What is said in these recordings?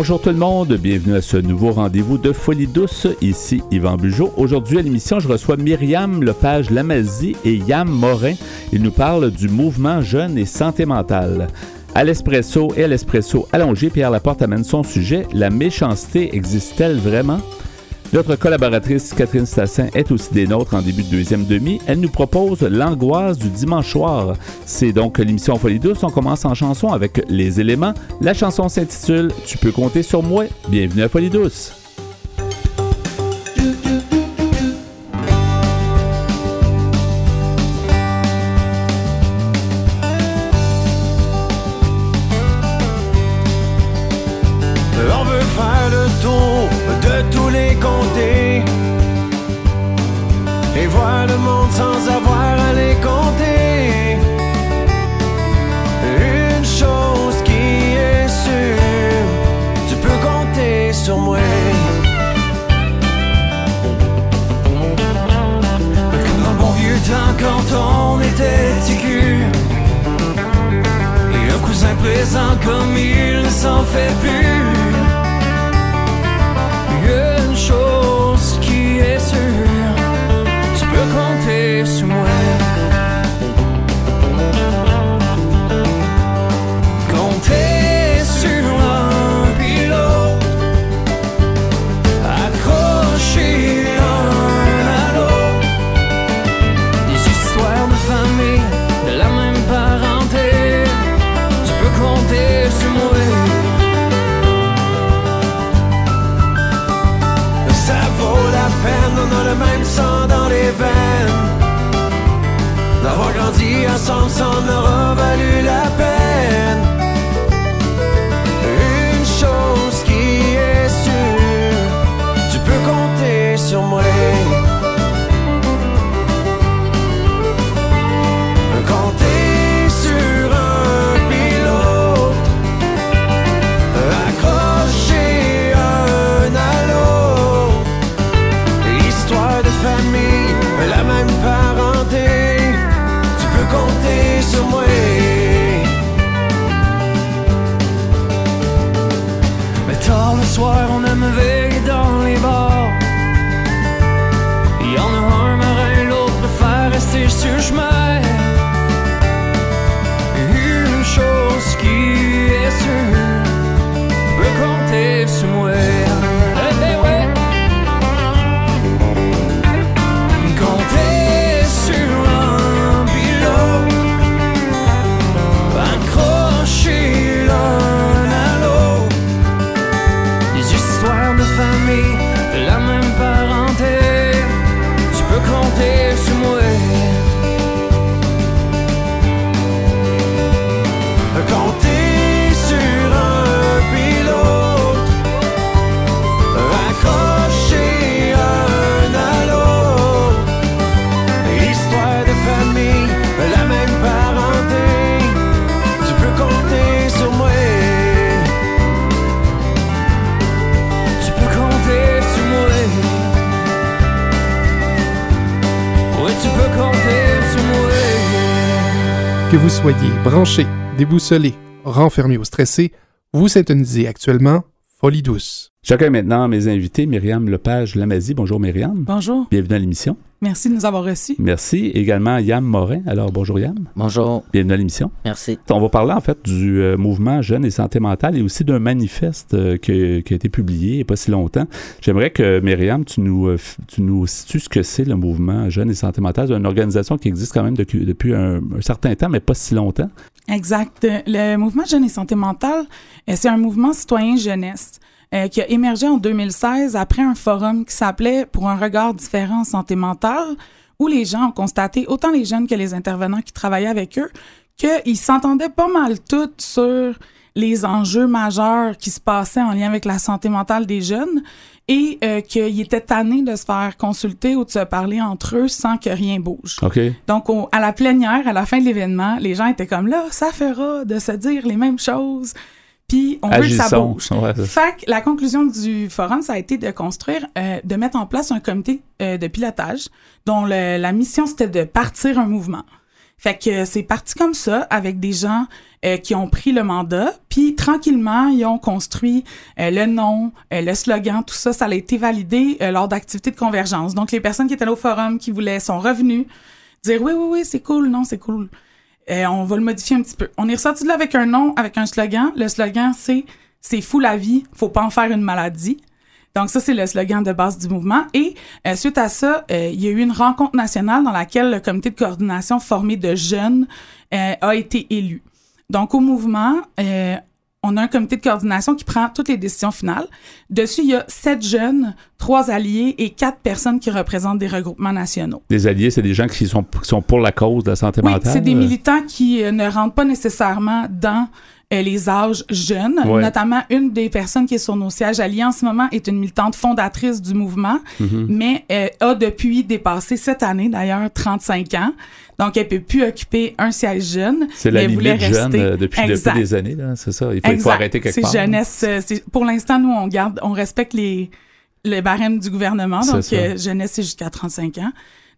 Bonjour tout le monde, bienvenue à ce nouveau rendez-vous de Folie douce. Ici Yvan Bugeaud. Aujourd'hui à l'émission, je reçois Myriam Lepage-Lamazie et Yam Morin. Ils nous parlent du mouvement jeune et santé mentale. À l'espresso et à l'espresso allongé, Pierre Laporte amène son sujet La méchanceté existe-t-elle vraiment? Notre collaboratrice Catherine Stassin est aussi des nôtres en début de deuxième demi. Elle nous propose l'angoisse du dimanche soir. C'est donc l'émission Folie douce. On commence en chanson avec les éléments. La chanson s'intitule Tu peux compter sur moi. Bienvenue à Folie douce. Soyez branché, déboussolé, renfermé ou stressé, vous syntonisez actuellement Folie douce. Chacun maintenant mes invités, Myriam Lepage Lamazie. Bonjour Myriam. Bonjour. Bienvenue à l'émission. Merci de nous avoir reçus. Merci. Également Yam Morin. Alors bonjour Yam. Bonjour. Bienvenue à l'émission. Merci. On va parler en fait du euh, mouvement Jeunes et Santé mentale et aussi d'un manifeste euh, qui, a été publié il n'y a pas si longtemps. J'aimerais que Myriam, tu nous, euh, tu nous situes ce que c'est le mouvement Jeunes et Santé mentale. C'est une organisation qui existe quand même depuis, depuis un, un, certain temps, mais pas si longtemps. Exact. Le mouvement Jeunes et Santé mentale, c'est un mouvement citoyen jeunesse. Euh, qui a émergé en 2016 après un forum qui s'appelait Pour un regard différent en santé mentale, où les gens ont constaté, autant les jeunes que les intervenants qui travaillaient avec eux, qu'ils s'entendaient pas mal tous sur les enjeux majeurs qui se passaient en lien avec la santé mentale des jeunes et euh, qu'ils étaient tannés de se faire consulter ou de se parler entre eux sans que rien bouge. Donc, à la plénière, à la fin de l'événement, les gens étaient comme là, ça fera de se dire les mêmes choses puis on veut que ça bouge. fait que la conclusion du forum, ça a été de construire, euh, de mettre en place un comité euh, de pilotage dont la mission, c'était de partir un mouvement. Fait que c'est parti comme ça, avec des gens euh, qui ont pris le mandat, puis tranquillement, ils ont construit euh, le nom, euh, le slogan, tout ça, ça a été validé lors d'activités de convergence. Donc, les personnes qui étaient là au forum, qui voulaient, sont revenues, dire oui, oui, oui, c'est cool, non, c'est cool. on va le modifier un petit peu. On est ressorti de là avec un nom, avec un slogan. Le slogan, c'est c'est fou la vie, faut pas en faire une maladie. Donc ça, c'est le slogan de base du mouvement. Et euh, suite à ça, euh, il y a eu une rencontre nationale dans laquelle le comité de coordination formé de jeunes euh, a été élu. Donc au mouvement, on a un comité de coordination qui prend toutes les décisions finales. Dessus, il y a sept jeunes, trois alliés et quatre personnes qui représentent des regroupements nationaux. Des alliés, c'est des gens qui sont, qui sont pour la cause de la santé oui, mentale? c'est des militants qui ne rentrent pas nécessairement dans euh, les âges jeunes. Notamment, une des personnes qui est sur nos sièges alliés en ce moment est une militante fondatrice du mouvement, Mhm. mais euh, a depuis dépassé cette année, d'ailleurs, 35 ans. Donc, elle peut plus occuper un siège jeune. C'est la limite jeune euh, depuis, des années, c'est ça. Il faut, il faut Exact. arrêter quelque part. C'est jeunesse. euh, pour l'instant, nous, on garde, on respecte les, les barèmes du gouvernement. Donc, euh, jeunesse, c'est jusqu'à 35 ans.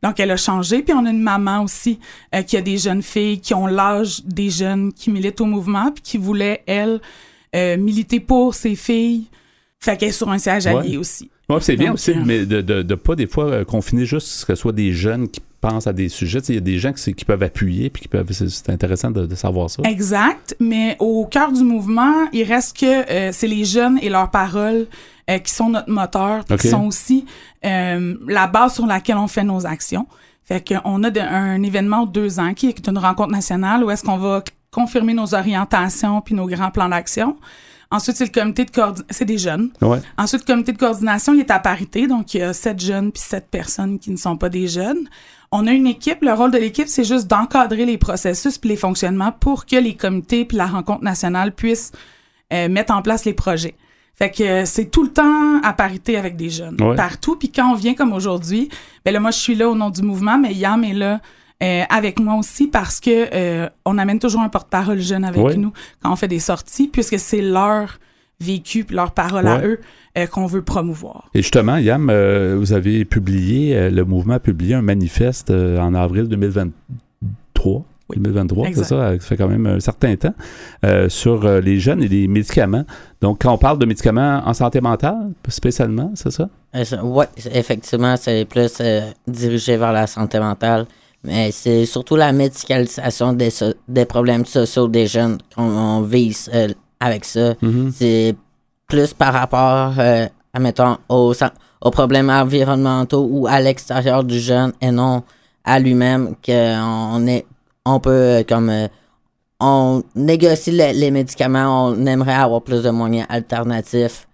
Donc, elle a changé. Puis, on a une maman aussi euh, qui a des jeunes filles qui ont l'âge des jeunes qui militent au mouvement puis qui voulait, elle, euh, militer pour ses filles. Fait qu'elle est sur un siège Ouais. allié aussi. Ouais, c'est bien aussi, euh, mais de, de, de pas des fois confiner juste que ce soit des jeunes qui pensent à des sujets. Il y a des gens qui, peuvent appuyer, puis qui peuvent. C'est intéressant de, de savoir ça. Exact, mais au cœur du mouvement, il reste que euh, c'est les jeunes et leurs paroles euh, qui sont notre moteur, qui sont aussi euh, la base sur laquelle on fait nos actions. Fait qu'on a de- un événement de deux ans qui est une rencontre nationale où est-ce qu'on va confirmer nos orientations puis nos grands plans d'action. Ensuite, c'est le comité de coordination. C'est des jeunes. Ouais. Ensuite, le comité de coordination, il est à parité, donc il y a sept jeunes puis sept personnes qui ne sont pas des jeunes. On a une équipe. Le rôle de l'équipe, c'est juste d'encadrer les processus puis les fonctionnements pour que les comités puis la rencontre nationale puissent euh, mettre en place les projets. Fait que euh, c'est tout le temps à parité avec des jeunes, Ouais. partout. Puis quand on vient comme aujourd'hui, ben là, moi, je suis là au nom du mouvement, mais Yam est là euh, avec moi aussi parce que euh, on amène toujours un porte-parole jeune avec Ouais. nous quand on fait des sorties, puisque c'est leur vécu puis leur parole à eux euh, qu'on veut promouvoir. Et justement, Yam, euh, vous avez publié, euh, le mouvement a publié un manifeste euh, en avril 2023. Oui. 2023, c'est ça, ça fait quand même un certain temps, euh, sur euh, les jeunes et les médicaments. Donc, quand on parle de médicaments en santé mentale, spécialement, c'est ça? Oui, effectivement, c'est plus euh, dirigé vers la santé mentale. Mais c'est surtout la médicalisation des, so- des problèmes sociaux des jeunes qu'on on vise euh, avec ça. Mhm. C'est plus par rapport, euh, admettons, aux, problèmes environnementaux ou à l'extérieur du jeune et non à lui-même qu'on est, on peut euh, comme euh, on négocie les, les médicaments, on aimerait avoir plus de moyens alternatifs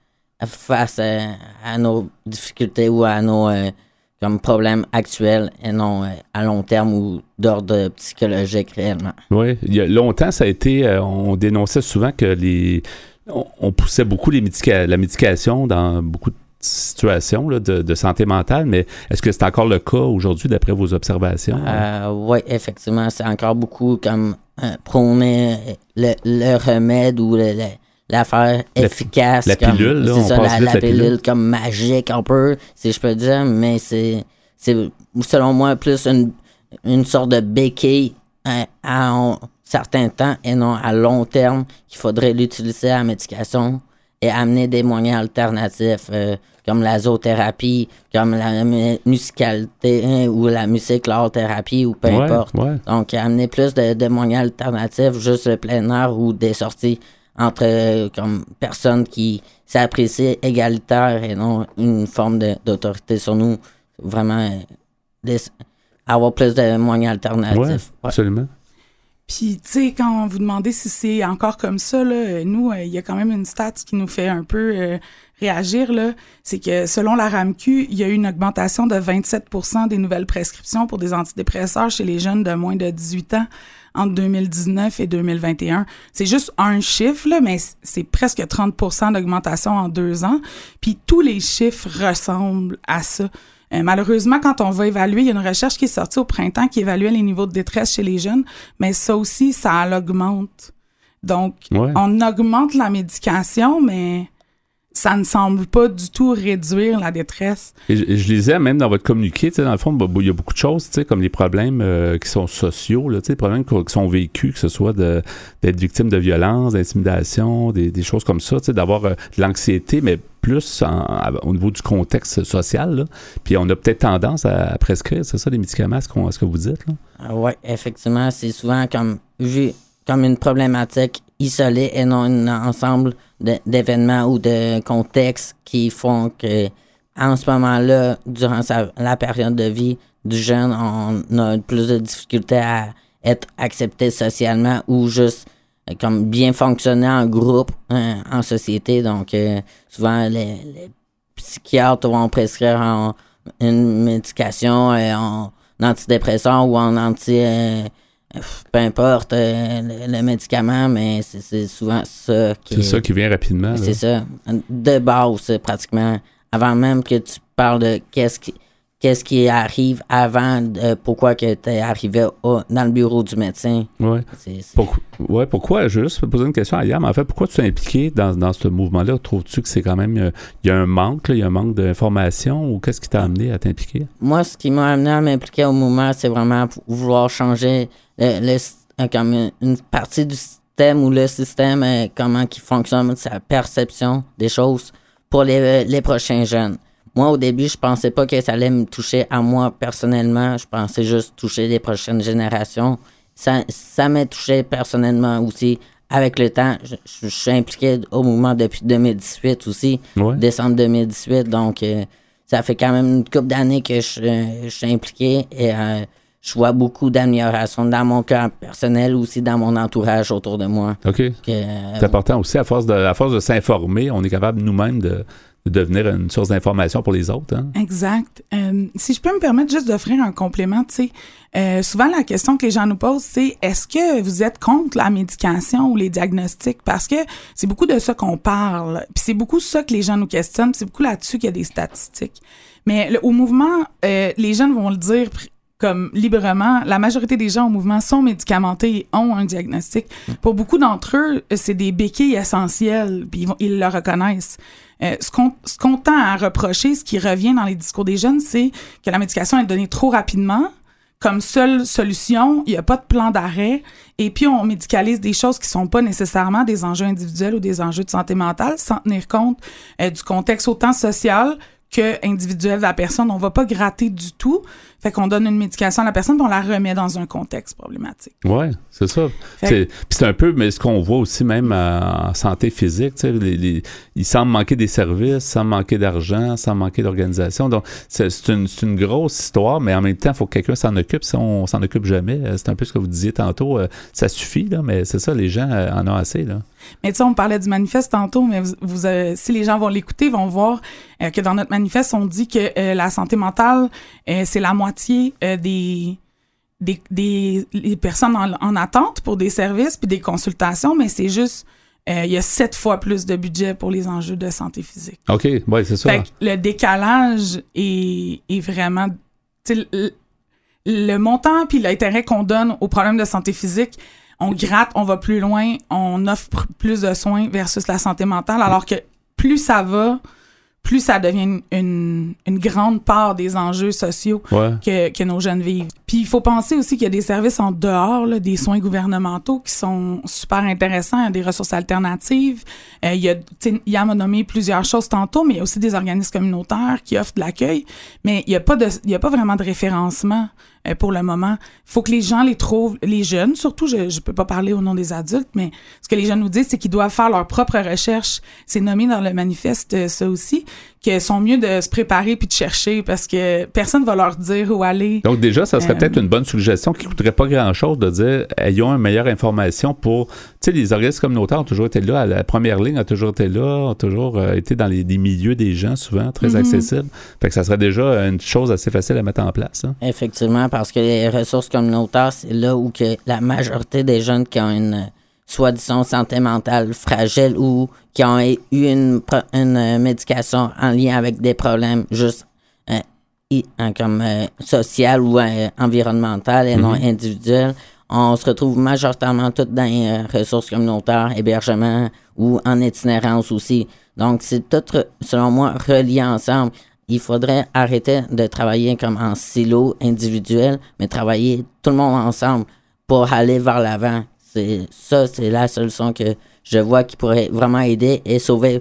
face euh, à nos difficultés ou à nos euh, comme problèmes actuels et non euh, à long terme ou d'ordre psychologique réellement. Oui, il y a longtemps, ça a été, euh, on dénonçait souvent que les, on, on poussait beaucoup les médica- la médication dans beaucoup de situations là, de, de santé mentale, mais est-ce que c'est encore le cas aujourd'hui d'après vos observations? Euh, oui, effectivement, c'est encore beaucoup comme prôner le, le remède ou le- le- l'affaire La- efficace. la comme- pilule, là, on ça, passe la, vite la pilule. pilule comme magique un peu, si je peux dire, mais c'est, c'est selon moi plus une, une sorte de béquille hein, à un certain temps et non à long terme qu'il faudrait l'utiliser à la médication et amener des moyens alternatifs euh, comme la zoothérapie, comme la mu- musicalité hein, ou la musique, l'art thérapie ou peu Ouais, importe. ouais. Donc, amener plus de, de moyens alternatifs, juste le plein air ou des sorties entre euh, comme personnes qui s'apprécient égalitaires et non une forme de- d'autorité sur nous. Vraiment, euh, des- avoir plus de moyens alternatifs. Ouais, Ouais. absolument. Puis, tu sais, quand vous demandez si c'est encore comme ça, là, nous, euh, il y a quand même une stat qui nous fait un peu euh, réagir, là. C'est que selon la RAMQ, il y a eu une augmentation de 27% des nouvelles prescriptions pour des antidépresseurs chez les jeunes de moins de 18 ans entre 2019 et 2021. C'est juste un chiffre, là, mais c'est presque 30% d'augmentation en deux ans. Puis tous les chiffres ressemblent à ça. Euh, malheureusement, quand on va évaluer, il y a une recherche qui est sortie au printemps qui évaluait les niveaux de détresse chez les jeunes, mais ça aussi, ça l'augmente. Donc, Ouais. on augmente la médication, mais ça ne semble pas du tout réduire la détresse. Et je, je lisais même dans votre communiqué, tu sais, dans le fond, bah, il y a beaucoup de choses, tu sais, comme les problèmes euh, qui sont sociaux, là, les problèmes qui, sont vécus, que ce soit d'être victime de violence, d'intimidation, des, des choses comme ça, tu sais, d'avoir euh, de l'anxiété, mais plus en- à- au niveau du contexte social. Là. Puis on a peut-être tendance à, à prescrire, c'est ça, les médicaments, ce, qu'on- ce que vous dites. Là? Oui, effectivement, c'est souvent comme vu comme une problématique isolée et non un ensemble d'événements ou de contextes qui font que en ce moment-là, durant sa- la période de vie du jeune, on a plus de difficultés à être accepté socialement ou juste euh, comme bien fonctionner en groupe, hein, en société. Donc, euh, souvent, les, psychiatres vont prescrire en- une médication euh, en antidépresseur ou en anti... euh, peu importe euh, le, le médicament, mais c'est souvent ça qui C'est ça qui vient rapidement. c'est ça. De base, pratiquement. Avant même que tu parles de qu'est-ce qui, qu'est-ce qui arrive avant, de pourquoi que tu es arrivé au- dans le bureau du médecin? Ouais. C'est- c'est- Pour- ouais, pourquoi, je vais juste poser une question à Yam, en fait, pourquoi tu es impliqué dans, dans ce mouvement-là? Trouves-tu que c'est quand même, euh, il y a un manque, il y a un manque d'information ou qu'est-ce qui t'a amené à t'impliquer? Moi, ce qui m'a amené à m'impliquer au mouvement, c'est vraiment vouloir changer le, le s- euh, comme une, une partie du système ou le système, euh, comment qui fonctionne, sa perception des choses pour les, les prochains jeunes. Moi, au début, je pensais pas que ça allait me toucher à moi personnellement. Je pensais juste toucher les prochaines générations. Ça, ça m'a touché personnellement aussi. Avec le temps, je, suis impliqué au mouvement depuis 2018 aussi Ouais. décembre 2018. Donc, euh, ça fait quand même une couple d'années que je, euh, je suis impliqué et euh, je vois beaucoup d'amélioration dans mon cœur personnel, aussi dans mon entourage autour de moi. OK. Euh, C'est important aussi, à force de, à force de s'informer, on est capable nous-mêmes de, de devenir une source d'information pour les autres. Hein? Exact. Euh, si je peux me permettre juste d'offrir un complément, tu sais, euh, souvent la question que les gens nous posent, c'est est-ce que vous êtes contre la médication ou les diagnostics? Parce que c'est beaucoup de ça qu'on parle. Puis c'est beaucoup ça que les gens nous questionnent. C'est beaucoup là-dessus qu'il y a des statistiques. Mais au mouvement, euh, les jeunes vont le dire comme librement, la majorité des gens au mouvement sont médicamentés et ont un diagnostic. Pour beaucoup d'entre eux, c'est des béquilles essentielles, puis ils, vont- ils le reconnaissent. Euh, ce qu'on qu'on tend à reprocher, ce qui revient dans les discours des jeunes, c'est que la médication est donnée trop rapidement. Comme seule solution, il n'y a pas de plan d'arrêt. Et puis, on médicalise des choses qui sont pas nécessairement des enjeux individuels ou des enjeux de santé mentale sans tenir compte euh, du contexte autant social que individuel de la personne. On va pas gratter du tout. Fait qu'on donne une médication à la personne, puis on la remet dans un contexte problématique. Oui, c'est ça. Puis c'est un peu, mais ce qu'on voit aussi même euh, en santé physique, les, les- il semble manquer des services, semble manquer d'argent, semble manquer d'organisation. Donc, c'est une, c'est une grosse histoire, mais en même temps, il faut que quelqu'un s'en occupe. Si on s'en occupe jamais, euh, c'est un peu ce que vous disiez tantôt, euh, ça suffit, là, mais c'est ça, les gens en ont assez. Là. Mais tu sais, on parlait du manifeste tantôt, mais vous, vous, euh, si les gens vont l'écouter, ils vont voir euh, que dans notre manifeste, on dit que euh, la santé mentale, c'est la moitié euh, des, des, des les personnes en, en attente pour des services puis des consultations, mais c'est juste, euh, il y a sept fois plus de budget pour les enjeux de santé physique. OK, oui, c'est ça. Fait que le décalage est, est vraiment. Le, le montant puis l'intérêt qu'on donne aux problèmes de santé physique, on gratte, on va plus loin, on offre plus de soins versus la santé mentale, alors que plus ça va, plus ça devient une, une, une grande part des enjeux sociaux Ouais. que, que nos jeunes vivent. Puis il faut penser aussi qu'il y a des services en dehors, là, des soins gouvernementaux qui sont super intéressants, il y a des ressources alternatives. Euh, il y a, Yam a nommé plusieurs choses tantôt, mais il y a aussi des organismes communautaires qui offrent de l'accueil. Mais il n'y a, pas de- il y a pas vraiment de référencement euh, pour le moment. Il faut que les gens les trouvent, les jeunes surtout, je ne peux pas parler au nom des adultes, mais ce que les jeunes nous disent, c'est qu'ils doivent faire leur propre recherche. C'est nommé dans le manifeste, euh, ça aussi, qu'ils sont mieux de se préparer puis de chercher parce que personne va leur dire où aller. Donc déjà, ça serait Euh, peut-être une bonne suggestion qui coûterait pas grand-chose de dire ayons une meilleure information pour... Tu sais, les organismes communautaires ont toujours été là, à la première ligne a toujours été là, ont toujours euh, été dans les, des milieux des gens souvent, très Mhm. accessibles. Fait que ça serait déjà une chose assez facile à mettre en place. hein. Effectivement, parce que les ressources communautaires, c'est là où que la majorité des jeunes qui ont une euh, soi-disant santé mentale fragile ou qui ont eu une, une euh, médication en lien avec des problèmes juste euh, i- hein, comme euh, social ou euh, environnemental et non individuel, on se retrouve majoritairement toutes dans les ressources communautaires, hébergement ou en itinérance aussi. Donc, c'est tout, selon moi, relié ensemble. Il faudrait arrêter de travailler comme en silo individuel, mais travailler tout le monde ensemble pour aller vers l'avant. C'est ça, c'est la solution que je vois qui pourrait vraiment aider et sauver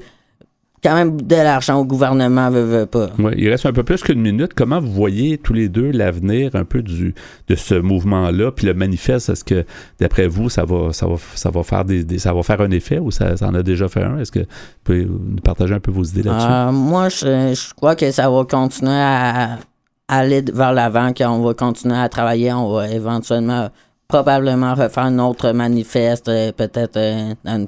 quand même de l'argent au gouvernement, veut, veut pas. Ouais, il reste un peu plus qu'une minute. Comment vous voyez tous les deux l'avenir un peu du, de ce mouvement-là, puis le manifeste, est-ce que d'après vous, ça va, ça va, ça va faire des, des- ça va faire un effet ou ça, ça en a déjà fait un? Est-ce que vous pouvez nous partager un peu vos idées là-dessus? Euh, moi, je, je crois que ça va continuer à aller vers l'avant, qu'on va continuer à travailler, on va éventuellement probablement refaire un autre manifeste, euh, peut-être euh, un,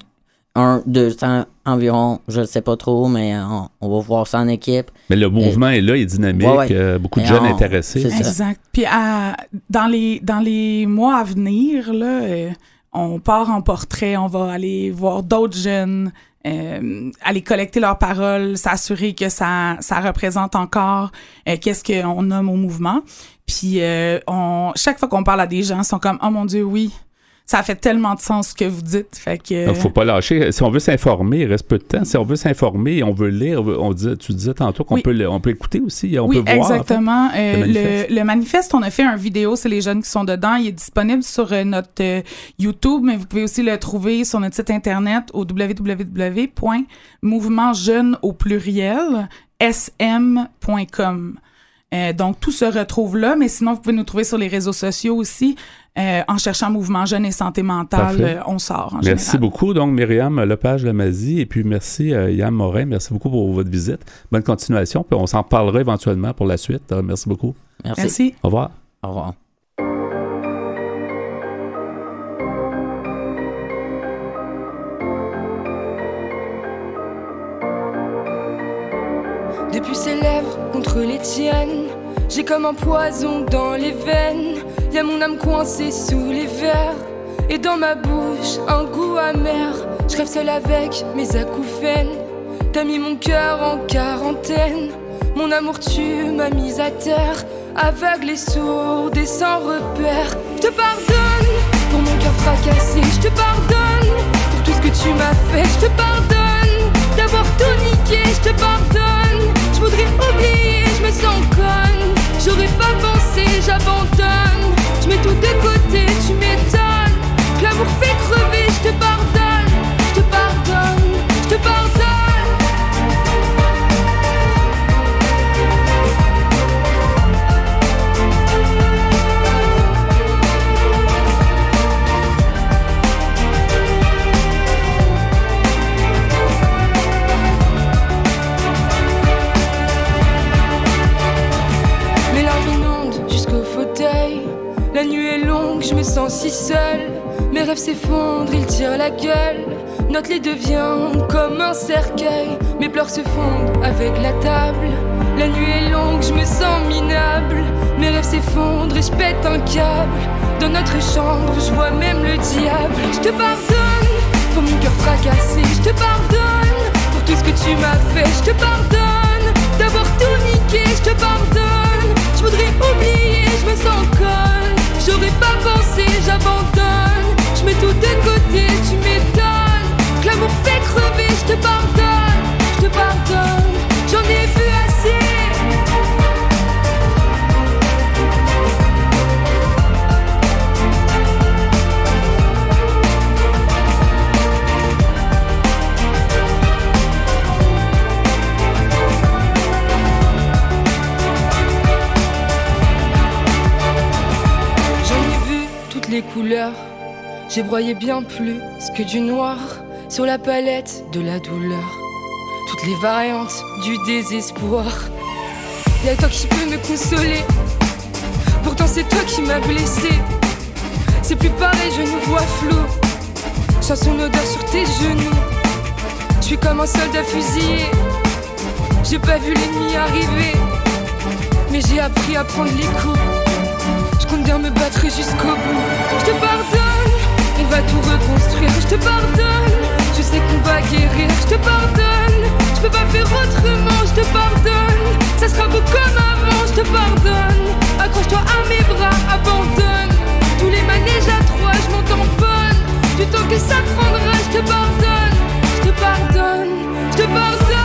un, deux cents environ, je ne sais pas trop, mais on, on va voir ça en équipe. Mais le mouvement est là, il est dynamique, Ouais, ouais. euh, beaucoup de Et jeunes on- intéressés. Exact. Puis à- dans, les, dans les mois à venir, là, euh, on part en portrait, on va aller voir d'autres jeunes, euh, aller collecter leurs paroles, s'assurer que ça, ça représente encore euh, qu'est-ce qu'on nomme au mouvement. Puis euh, on, chaque fois qu'on parle à des gens, ils sont comme « Oh mon Dieu, oui, ça fait tellement de sens ce que vous dites. » Fait que... Donc, faut pas lâcher. Si on veut s'informer, il reste peu de temps. Si on veut s'informer et on veut lire, on dit, tu disais tantôt qu'on Oui. peut, on peut écouter aussi, on oui, peut voir. en fait. exactement. Euh, le le, manifeste. le manifeste, on a fait un vidéo, c'est les jeunes qui sont dedans. Il est disponible sur euh, notre euh, YouTube, mais vous pouvez aussi le trouver sur notre site internet au www.mouvementjeune au pluriel sm.com. Euh, donc, tout se retrouve là, mais sinon, vous pouvez nous trouver sur les réseaux sociaux aussi. Euh, en cherchant Mouvement Jeune et Santé Mentale, Parfait. euh, on sort en Merci général. beaucoup, donc, Myriam Lepage Lamazie, et puis merci, euh, Yann Morin. Merci beaucoup pour votre visite. Bonne continuation, puis on s'en parlera éventuellement pour la suite. Euh, merci beaucoup. Merci. Merci. Au revoir. Au revoir. Depuis les tiennes, j'ai comme un poison dans les veines. Y a mon âme coincée sous les verres. Et dans ma bouche, un goût amer. Je rêve seul avec mes acouphènes. T'as mis mon cœur en quarantaine. Mon amour, tu m'as mise à terre. Aveugle et sourde et sans repère. Je te pardonne pour mon cœur fracassé. Je te pardonne pour tout ce que tu m'as fait. Je te pardonne d'avoir tout niqué. Je te pardonne. Voudrais oublier, je me sens conne. J'aurais pas pensé, j'abandonne. Je mets tout de côté, tu m'étonnes. L'amour fait crever, je te pardonne. Lit devient comme un cercueil. Mes pleurs se fondent avec la table. La nuit est longue, je me sens minable. Mes rêves s'effondrent et je pète un câble. Dans notre chambre, je vois même le diable. Je te pardonne pour mon cœur fracassé. Je te pardonne pour tout ce que tu m'as fait. Je te pardonne d'avoir tout niqué. Je te pardonne. Je voudrais oublier, je me sens conne. J'aurais pas pensé, j'abandonne. Je mets tout de côté, tu m'étonnes. Que l'amour fait crever, je te pardonne. Je te pardonne, j'en ai vu assez. J'en ai vu toutes les couleurs. J'ai broyé bien plus que du noir sur la palette de la douleur. Toutes les variantes du désespoir. Y'a toi qui peux me consoler. Pourtant c'est toi qui m'as blessé. C'est plus pareil, je nous vois flou. Sens son odeur sur tes genoux. Je suis comme un soldat fusillé. J'ai pas vu l'ennemi arriver. Mais j'ai appris à prendre les coups. Je compte bien me battre jusqu'au bout. Je te pardonne, on va tout reconstruire. Je te pardonne, je sais qu'on va guérir. Je te pardonne, je peux pas faire autrement. Je te pardonne, ça sera beau comme avant. Je te pardonne, accroche-toi à mes bras, abandonne. Tous les manèges à trois, je m'en tamponne. Du temps que ça prendra, je te pardonne, je te pardonne, je te pardonne.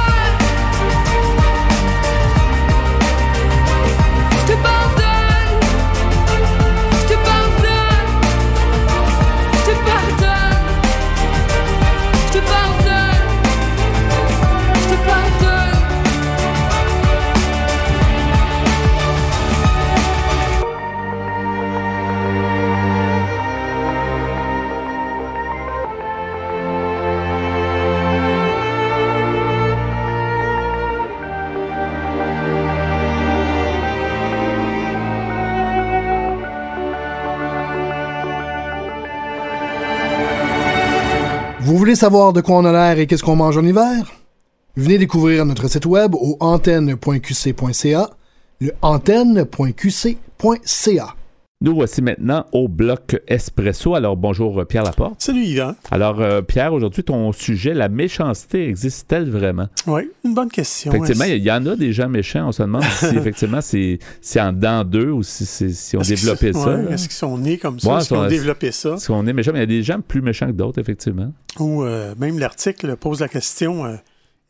Voulez savoir de quoi on a l'air et qu'est-ce qu'on mange en hiver? Venez découvrir notre site web au antenne.qc.ca, le antenne.qc.ca. Nous voici maintenant au bloc Espresso. Alors, bonjour euh, Pierre Laporte. Salut Yvan. Alors, euh, Pierre, aujourd'hui, ton sujet, la méchanceté, existe-t-elle vraiment? Oui, une bonne question. Effectivement, il y, en a des gens méchants. On se demande si effectivement c'est en dedans d'eux ou si, si on développait ça. Est-ce qu'ils sont nés comme ça? Est-ce qu'ils ont développé ça? Est-ce qu'on est méchant? Mais il y a des gens plus méchants que d'autres, effectivement. Ou euh, même l'article pose la question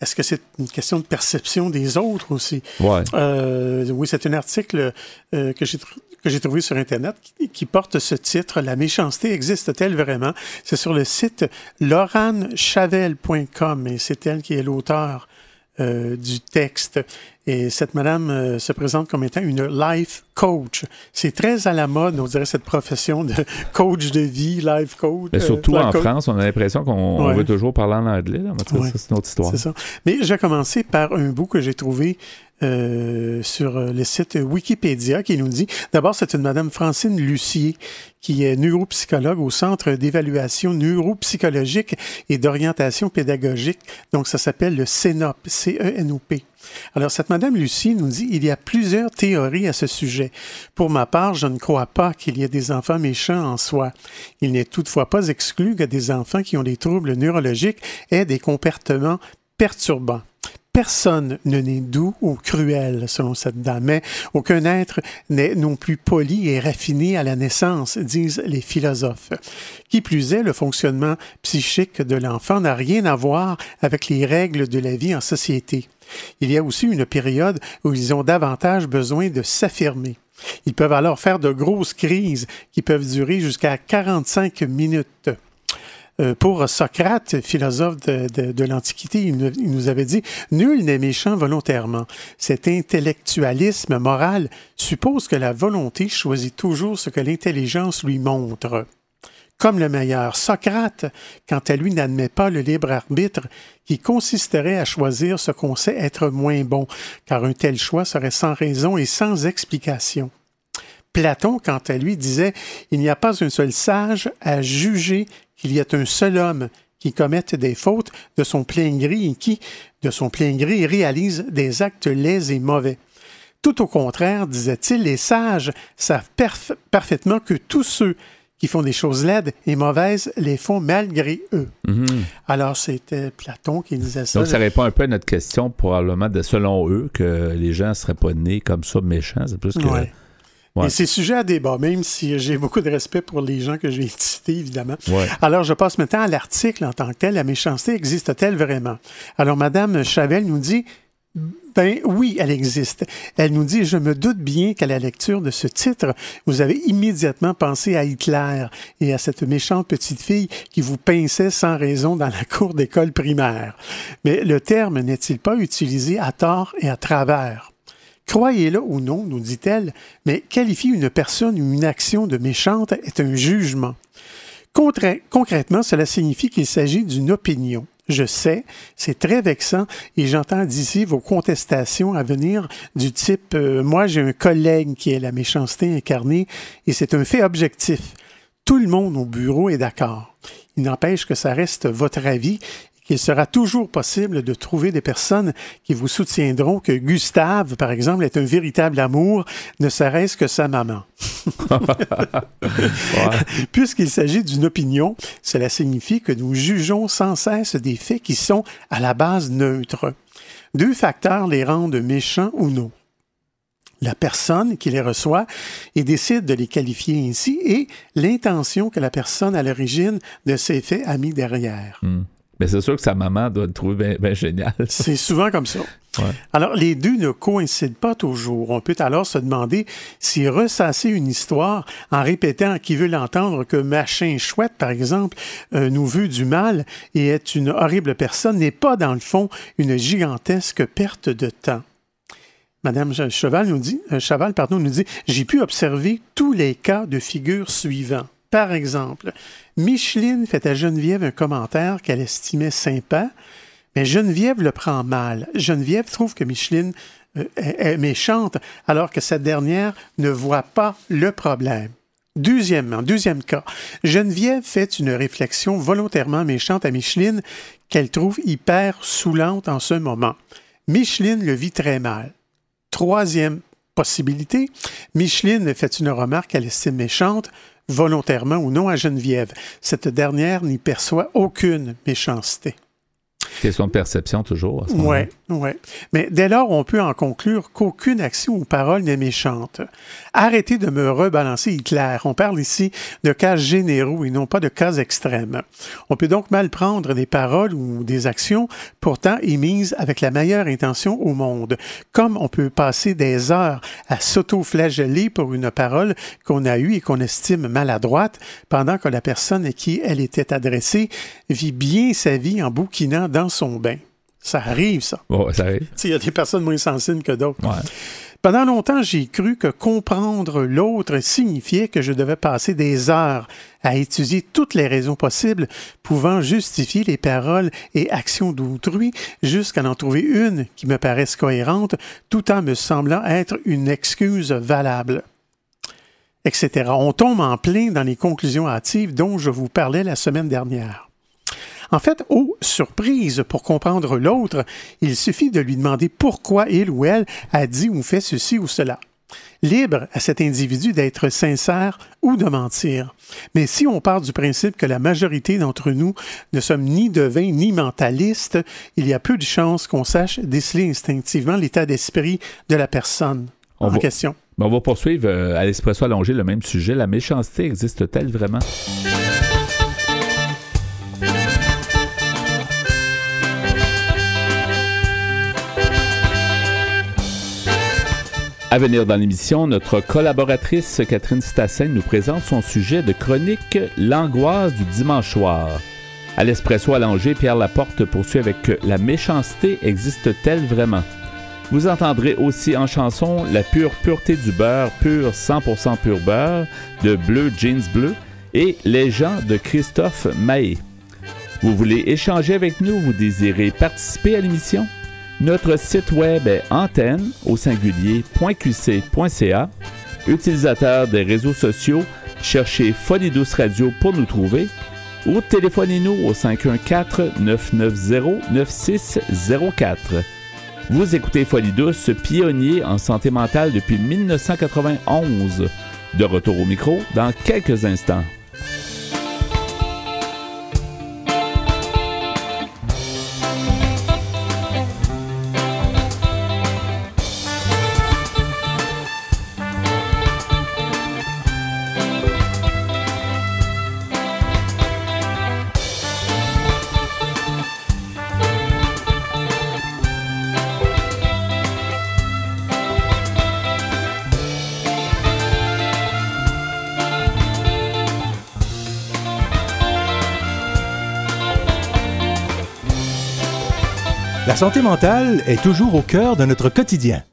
est-ce que c'est une question de perception des autres aussi? Ouais. Euh, oui, c'est un article euh, que j'ai que j'ai trouvé sur Internet qui, qui, porte ce titre La méchanceté existe-t-elle vraiment? C'est sur le site lauranchavel.com et c'est elle qui est l'auteur euh, du texte. Et cette madame euh, se présente comme étant une life coach. C'est très à la mode, on dirait, cette profession de coach de vie, life coach. Mais surtout en France, on a l'impression qu'on veut toujours parler en anglais. C'est une autre histoire. Ça. Mais je vais commencer par un bout que j'ai trouvé euh, sur le site Wikipédia qui nous dit, d'abord, c'est une madame Francine Lucier qui est neuropsychologue au Centre d'évaluation neuropsychologique et d'orientation pédagogique. Donc, ça s'appelle le CENOP, C-E-N-O-P. Alors, cette Madame Lucie nous dit, il y a plusieurs théories à ce sujet. Pour ma part, je ne crois pas qu'il y ait des enfants méchants en soi. Il n'est toutefois pas exclu que des enfants qui ont des troubles neurologiques aient des comportements perturbants personne ne naît doux ou cruel, selon cette dame, mais aucun être n'est non plus poli et raffiné à la naissance, disent les philosophes. Qui plus est, le fonctionnement psychique de l'enfant n'a rien à voir avec les règles de la vie en société. Il y a aussi une période où ils ont davantage besoin de s'affirmer. Ils peuvent alors faire de grosses crises qui peuvent durer jusqu'à 45 minutes. Euh, pour Socrate, philosophe de, l'Antiquité, il, nous avait dit Nul n'est méchant volontairement. Cet intellectualisme moral suppose que la volonté choisit toujours ce que l'intelligence lui montre. Comme le meilleur, Socrate, quant à lui, n'admet pas le libre arbitre qui consisterait à choisir ce qu'on sait être moins bon, car un tel choix serait sans raison et sans explication. Platon, quant à lui, disait Il n'y a pas un seul sage à juger qu'il y ait un seul homme qui commette des fautes de son plein gré et qui, de son plein gré, réalise des actes laids et mauvais. Tout au contraire, disait-il, les sages savent parfaitement que tous ceux qui font des choses laides et mauvaises les font malgré eux. Mhm. Alors, c'était Platon qui disait ça. Donc, ça répond un peu à notre question, probablement, de selon eux, que les gens ne seraient pas nés comme ça méchants. C'est plus que. Et c'est sujet à débat, même si j'ai beaucoup de respect pour les gens que j'ai cités, évidemment. Ouais. Alors, je passe maintenant à l'article en tant que tel. La méchanceté existe-t-elle vraiment? Alors, Madame Chavel nous dit ben oui, elle existe. Elle nous dit, je me doute bien qu'à la lecture de ce titre, vous avez immédiatement pensé à Hitler et à cette méchante petite fille qui vous pinçait sans raison dans la cour d'école primaire. Mais le terme n'est-il pas utilisé à tort et à travers? Croyez-le ou non, nous dit-elle, mais qualifier une personne ou une action de méchante est un jugement. Concrètement, cela signifie qu'il s'agit d'une opinion. Je sais, c'est très vexant et j'entends d'ici vos contestations à venir du type euh, Moi, j'ai un collègue qui est la méchanceté incarnée et c'est un fait objectif. Tout le monde au bureau est d'accord. Il n'empêche que ça reste votre avis qu'il sera toujours possible de trouver des personnes qui vous soutiendront que Gustave, par exemple, est un véritable amour, ne serait-ce que sa maman. Puisqu'il s'agit d'une opinion, cela signifie que nous jugeons sans cesse des faits qui sont à la base neutres. Deux facteurs les rendent méchants ou non la personne qui les reçoit et décide de les qualifier ainsi et l'intention que la personne à l'origine de ces faits a mis derrière. Hmm. Mais c'est sûr que sa maman doit le trouver bien génial. C'est souvent comme ça. Alors, les deux ne coïncident pas toujours. On peut alors se demander si ressasser une histoire en répétant à qui veut l'entendre que machin chouette, par exemple, euh, nous veut du mal et est une horrible personne n'est pas, dans le fond, une gigantesque perte de temps. Madame Cheval nous dit, euh, Chaval pardon, nous dit, j'ai pu observer tous les cas de figure suivants. Par exemple, Micheline fait à Geneviève un commentaire qu'elle estimait sympa, mais Geneviève le prend mal. Geneviève trouve que Micheline euh, est, méchante, alors que cette dernière ne voit pas le problème. Deuxièmement, deuxième cas, Geneviève fait une réflexion volontairement méchante à Micheline qu'elle trouve hyper saoulante en ce moment. Micheline le vit très mal. Troisième possibilité, Micheline fait une remarque qu'elle estime méchante, volontairement ou non, à Geneviève. Cette dernière n'y perçoit aucune méchanceté. Question de perception toujours. Oui, oui. Mais dès lors, on peut en conclure qu'aucune action ou parole n'est méchante. Arrêtez de me rebalancer Hitler. On parle ici de cas généraux et non pas de cas extrêmes. On peut donc mal prendre des paroles ou des actions pourtant émises avec la meilleure intention au monde. Comme on peut passer des heures à s'auto-flageller pour une parole qu'on a eue et qu'on estime maladroite, pendant que la personne à qui elle était adressée vit bien sa vie en bouquinant dans son bain. Ça arrive, ça. Bon, ça arrive. Il y a des personnes moins sensibles que d'autres. Ouais. Pendant longtemps, j'ai cru que comprendre l'autre signifiait que je devais passer des heures à étudier toutes les raisons possibles pouvant justifier les paroles et actions d'autrui jusqu'à en trouver une qui me paraisse cohérente tout en me semblant être une excuse valable etc. On tombe en plein dans les conclusions hâtives dont je vous parlais la semaine dernière. En fait, oh, surprise, pour comprendre l'autre, il suffit de lui demander pourquoi il ou elle a dit ou fait ceci ou cela. Libre à cet individu d'être sincère ou de mentir. Mais si on part du principe que la majorité d'entre nous ne sommes ni devins ni mentalistes, il y a peu de chances qu'on sache déceler instinctivement l'état d'esprit de la personne On en va- question. Ben, on va poursuivre euh, à l'Espresso allongé le même sujet. La méchanceté existe-t-elle vraiment? À venir dans l'émission, notre collaboratrice Catherine Stassen nous présente son sujet de chronique L'angoisse du dimanche soir. À l'Espresso allongé, Pierre Laporte poursuit avec La méchanceté existe-t-elle vraiment? Vous entendrez aussi en chanson La pure pureté du beurre, pur 100% pur beurre, de Bleu Jeans Bleu et Les gens de Christophe Mahé. Vous voulez échanger avec nous, vous désirez participer à l'émission? Notre site web est antenne au singulier.qc.ca. Utilisateur des réseaux sociaux, cherchez Folie Douce Radio pour nous trouver ou téléphonez-nous au 514-990-9604. Vous écoutez Folie Douce, pionnier en santé mentale depuis 1991. De retour au micro dans quelques instants. La santé mentale est toujours au cœur de notre quotidien.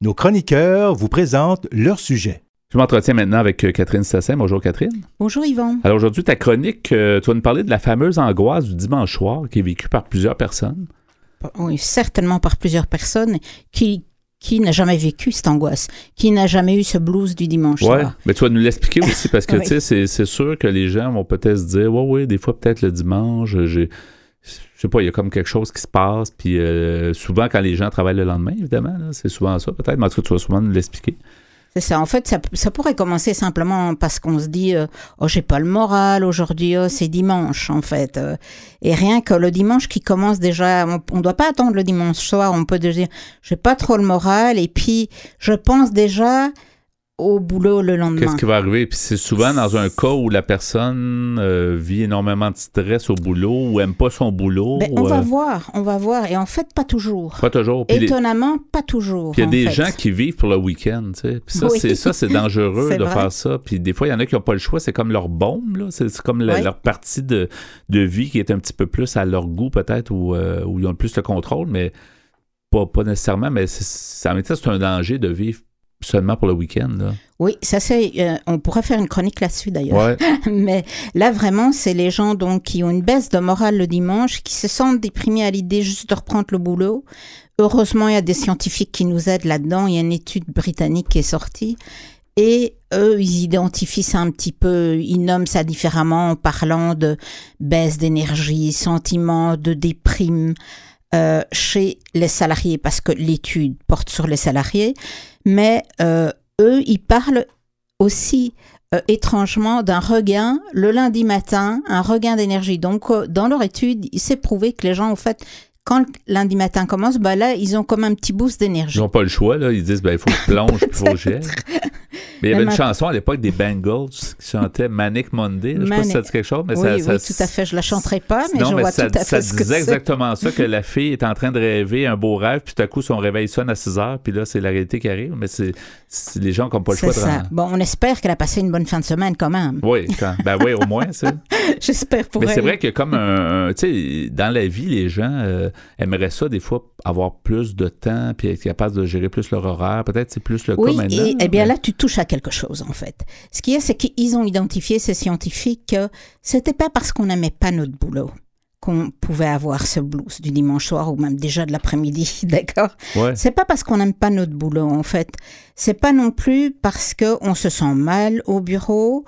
Nos chroniqueurs vous présentent leur sujet. Je m'entretiens maintenant avec euh, Catherine Sassin. Bonjour Catherine. Bonjour Yvon. Alors aujourd'hui, ta chronique, euh, tu vas nous parler de la fameuse angoisse du dimanche soir qui est vécue par plusieurs personnes. Oui, certainement par plusieurs personnes qui qui n'a jamais vécu cette angoisse, qui n'a jamais eu ce blues du dimanche Ouais, soir. mais tu vas nous l'expliquer aussi parce que Oui. tu sais, c'est- c'est sûr que les gens vont peut-être se dire, ouais, ouais, des fois peut-être le dimanche, j'ai, je sais pas, il y a comme quelque chose qui se passe, puis euh, souvent quand les gens travaillent le lendemain, évidemment, c'est souvent ça peut-être, mais en tout cas, tu vas souvent nous l'expliquer. C'est ça. En fait, ça, ça pourrait commencer simplement parce qu'on se dit euh, oh j'ai pas le moral aujourd'hui, oh, c'est dimanche en fait. Euh, et rien que le dimanche qui commence déjà, on, on doit pas attendre le dimanche soir. On peut dire j'ai pas trop le moral et puis je pense déjà au boulot le lendemain. Qu'est-ce qui va arriver? Puis c'est souvent dans un cas où la personne euh, vit énormément de stress au boulot ou aime pas son boulot. Ben, on va euh, voir, on va voir. Et en fait, pas toujours. Pas toujours. Puis les- Étonnamment, pas toujours. Il y a des fait. gens qui vivent pour le week-end, tu sais. Puis ça, Oui. c'est ça, c'est dangereux de vrai. faire ça. Puis des fois, il y en a qui n'ont pas le choix. C'est comme leur bombe, là. C'est comme la- Oui. leur partie de, de vie qui est un petit peu plus à leur goût, peut-être, ou euh, où ils ont le plus le contrôle, mais pas, pas nécessairement. Mais temps, c'est un danger de vivre seulement pour le week-end, là. Oui, ça c'est. euh, on pourrait faire une chronique là-dessus d'ailleurs. Ouais. Mais là vraiment, c'est les gens donc qui ont une baisse de morale le dimanche, qui se sentent déprimés à l'idée juste de reprendre le boulot. Heureusement, il y a des scientifiques qui nous aident là-dedans. Il y a une étude britannique qui est sortie. Et eux, ils identifient ça un petit peu, ils nomment ça différemment en parlant de baisse d'énergie, sentiment de déprime euh, chez les salariés, parce que l'étude porte sur les salariés, mais euh, eux, ils parlent aussi euh, étrangement d'un regain le lundi matin, un regain d'énergie. Donc, euh, dans leur étude, il s'est prouvé que les gens, en fait, quand le lundi matin commence, bah là, ils ont comme un petit boost d'énergie. Ils n'ont pas le choix, là. Ils disent, ben, il faut que je plonge, il faut que. Mais il y avait Mais une chanson à l'époque des Bengals qui chantait Manic Monday. Je sais pas si ça dit quelque chose, mais oui, ça, oui, ça- tout à fait. Je la chanterai pas, mais non, je mais vois ça, tout à ça fait ce que disait c'est. exactement ça, que la fille est en train de rêver un beau rêve, puis tout à coup, son réveil sonne à 6 heures, puis là, c'est la réalité qui arrive. Mais c'est c'est- les gens qui n'ont pas le C'est choix de ça. rendre- Bon, on espère qu'elle a passé une bonne fin de semaine quand même. Oui, quand- ben oui, au moins, ça. J'espère pour Mais c'est elle. vrai que comme un, un- tu sais, dans la vie, les gens euh, aimeraient ça des fois avoir plus de temps puis être capable de gérer plus leur horaire. Peut-être c'est plus le Oui, cas maintenant. et eh bien mais- là, tu touches à quelque chose, en fait. Ce qu'il y a, c'est qu'ils ont identifié, ces scientifiques, que c'était pas parce qu'on n'aimait pas notre boulot qu'on pouvait avoir ce blues du dimanche soir ou même déjà de l'après-midi, d'accord? Ouais. C'est pas parce qu'on n'aime pas notre boulot, en fait. C'est pas non plus parce qu'on se sent mal au bureau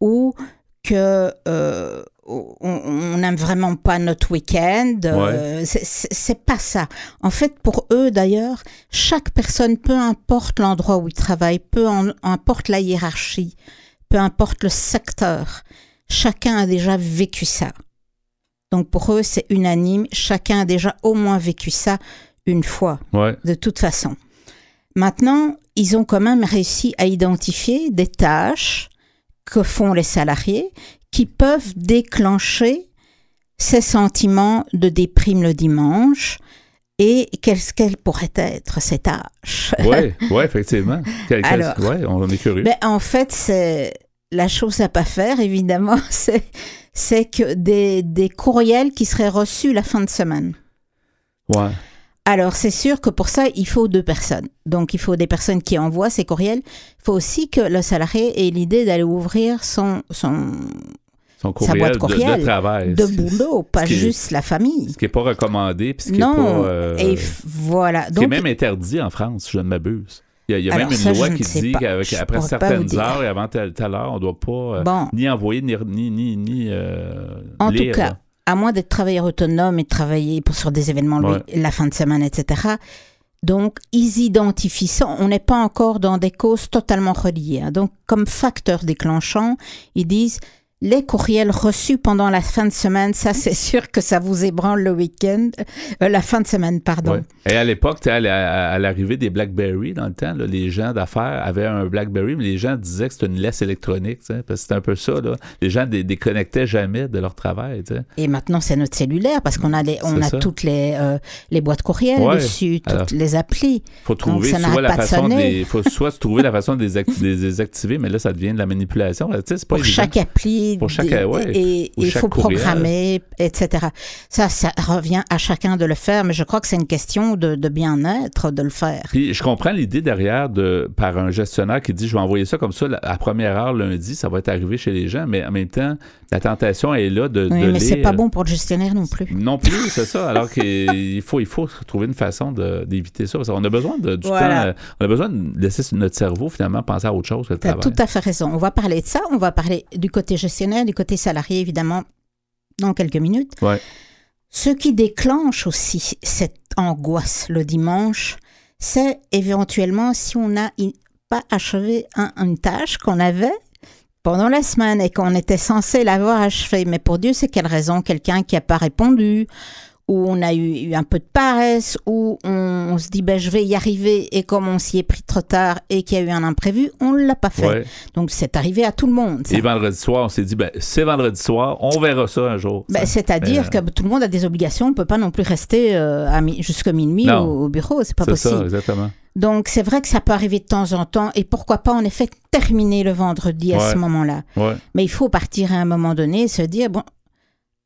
ou que euh, on n'aime vraiment pas notre week-end. euh, c'est- pas ça. En fait, pour eux d'ailleurs, chaque personne, peu importe l'endroit où ils travaillent, peu en- importe la hiérarchie, peu importe le secteur, chacun a déjà vécu ça. Donc pour eux, c'est unanime. Chacun a déjà au moins vécu ça une fois Ouais. de toute façon. Maintenant, ils ont quand même réussi à identifier des tâches que font les salariés qui peuvent déclencher ces sentiments de déprime le dimanche et qu'est-ce qu'elles pourraient être ces tâches. Ouais, ouais, effectivement. Alors, ouais, on est curieux. Ben, en fait, c'est la chose à pas faire, évidemment, c'est c'est que des, des courriels qui seraient reçus la fin de semaine. Ouais. Alors, c'est sûr que pour ça, il faut deux personnes. Donc, il faut des personnes qui envoient ces courriels. Il faut aussi que le salarié ait l'idée d'aller ouvrir son, son, Son sa courriel, boîte de- courriel de, travail. de boulot, pas qui juste la famille. Ce qui n'est pas recommandé, puis ce qui non, est pas. euh, et voilà. ce qui est Donc, même interdit en France, je ne m'abuse. Il y a, il y a Alors même une loi qui dit qu'après certaines heures et avant telle, telle heure, on ne doit pas euh, Bon. ni envoyer ni, ni, ni, ni euh, En lire, tout cas. À moins d'être travailleur autonome et de travailler pour, sur des événements la fin de semaine, etc. Donc, ils identifient ça. On n'est pas encore dans des causes totalement reliées. hein. Donc, comme facteur déclenchant, ils disent les courriels reçus pendant la fin de semaine, ça, c'est sûr que ça vous ébranle le week-end, euh, la fin de semaine, pardon. Ouais. Et à l'époque, à, la- à l'arrivée des BlackBerry, dans le temps, là, les gens d'affaires avaient un BlackBerry, mais les gens disaient que c'était une laisse électronique. Parce que c'était un peu ça. Là. Les gens ne déconnectaient jamais de leur travail. tu sais. Et maintenant, c'est notre cellulaire parce qu'on a, les, on a ça. toutes les, euh, les boîtes courriels Ouais. dessus, toutes Alors, les applis. faut trouver soit la de façon des, faut soit trouver la façon de les, act- de les désactiver, mais là, ça devient de la manipulation. C'est pas pour évident. chaque appli Pour chaque, des- ouais. et il faut courriel. programmer, etc. Ça, ça revient à chacun de le faire, mais je crois que c'est une question de, de bien-être de le faire. Puis je comprends l'idée derrière de par un gestionnaire qui dit je vais envoyer ça comme ça à première heure lundi, ça va être arrivé chez les gens, mais en même temps, la tentation est là de, Oui, de mais c'est pas bon pour le gestionnaire non plus. Non plus, c'est ça. Alors qu'il faut, il faut trouver une façon d'éviter ça. Parce qu'on a besoin de, du Voilà. temps. euh, On a besoin de laisser notre cerveau finalement penser à autre chose que le Tu as travail. tout à fait raison. On va parler de ça. On va parler du côté gestionnaire, du côté salarié, évidemment, dans quelques minutes. Ouais. Ce qui déclenche aussi cette angoisse le dimanche, c'est éventuellement si on n'a pas achevé un- une tâche qu'on avait pendant la semaine et qu'on était censé l'avoir achevée. Mais pour Dieu, c'est quelle raison? Quelqu'un qui n'a pas répondu ou on a eu, eu un peu de paresse, ou on, on se dit ben, je vais y arriver et comme on s'y est pris trop tard et qu'il y a eu un imprévu, on ne l'a pas fait. Ouais. Donc c'est arrivé à tout le monde. ça. Et vendredi soir, on s'est dit ben, c'est vendredi soir, on verra ça un jour. Ben. C'est-à-dire euh, que tout le monde a des obligations, on ne peut pas non plus rester euh, mi- jusqu'à minuit au, au bureau, c'est pas c'est ça, possible. exactement. Donc c'est vrai que ça peut arriver de temps en temps, et pourquoi pas en effet terminer le vendredi à Ouais. ce moment-là. Ouais. Mais il faut partir à un moment donné et se dire, bon,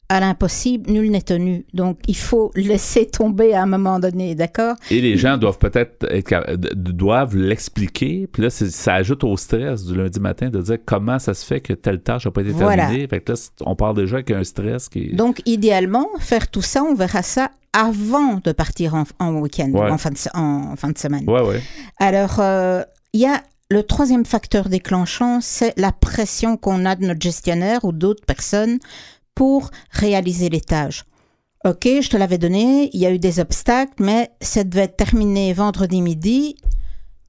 à l'impossible, nul n'est tenu. Donc il faut laisser tomber à un moment donné, d'accord? Et les gens doivent peut-être être doivent l'expliquer. Puis là, ça ajoute au stress du lundi matin de dire comment ça se fait que telle tâche n'a pas été Voilà. terminée. Fait que là, on part déjà avec un stress qui. Donc, idéalement, faire tout ça, on verra ça avant de partir en, en week-end, Ouais. en, fin de, se- en fin de semaine. Ouais, ouais. Alors, euh, il y a le troisième facteur déclenchant, c'est la pression qu'on a de notre gestionnaire ou d'autres personnes pour réaliser les tâches. Ok, je te l'avais donné, il y a eu des obstacles, mais ça devait être terminé vendredi midi.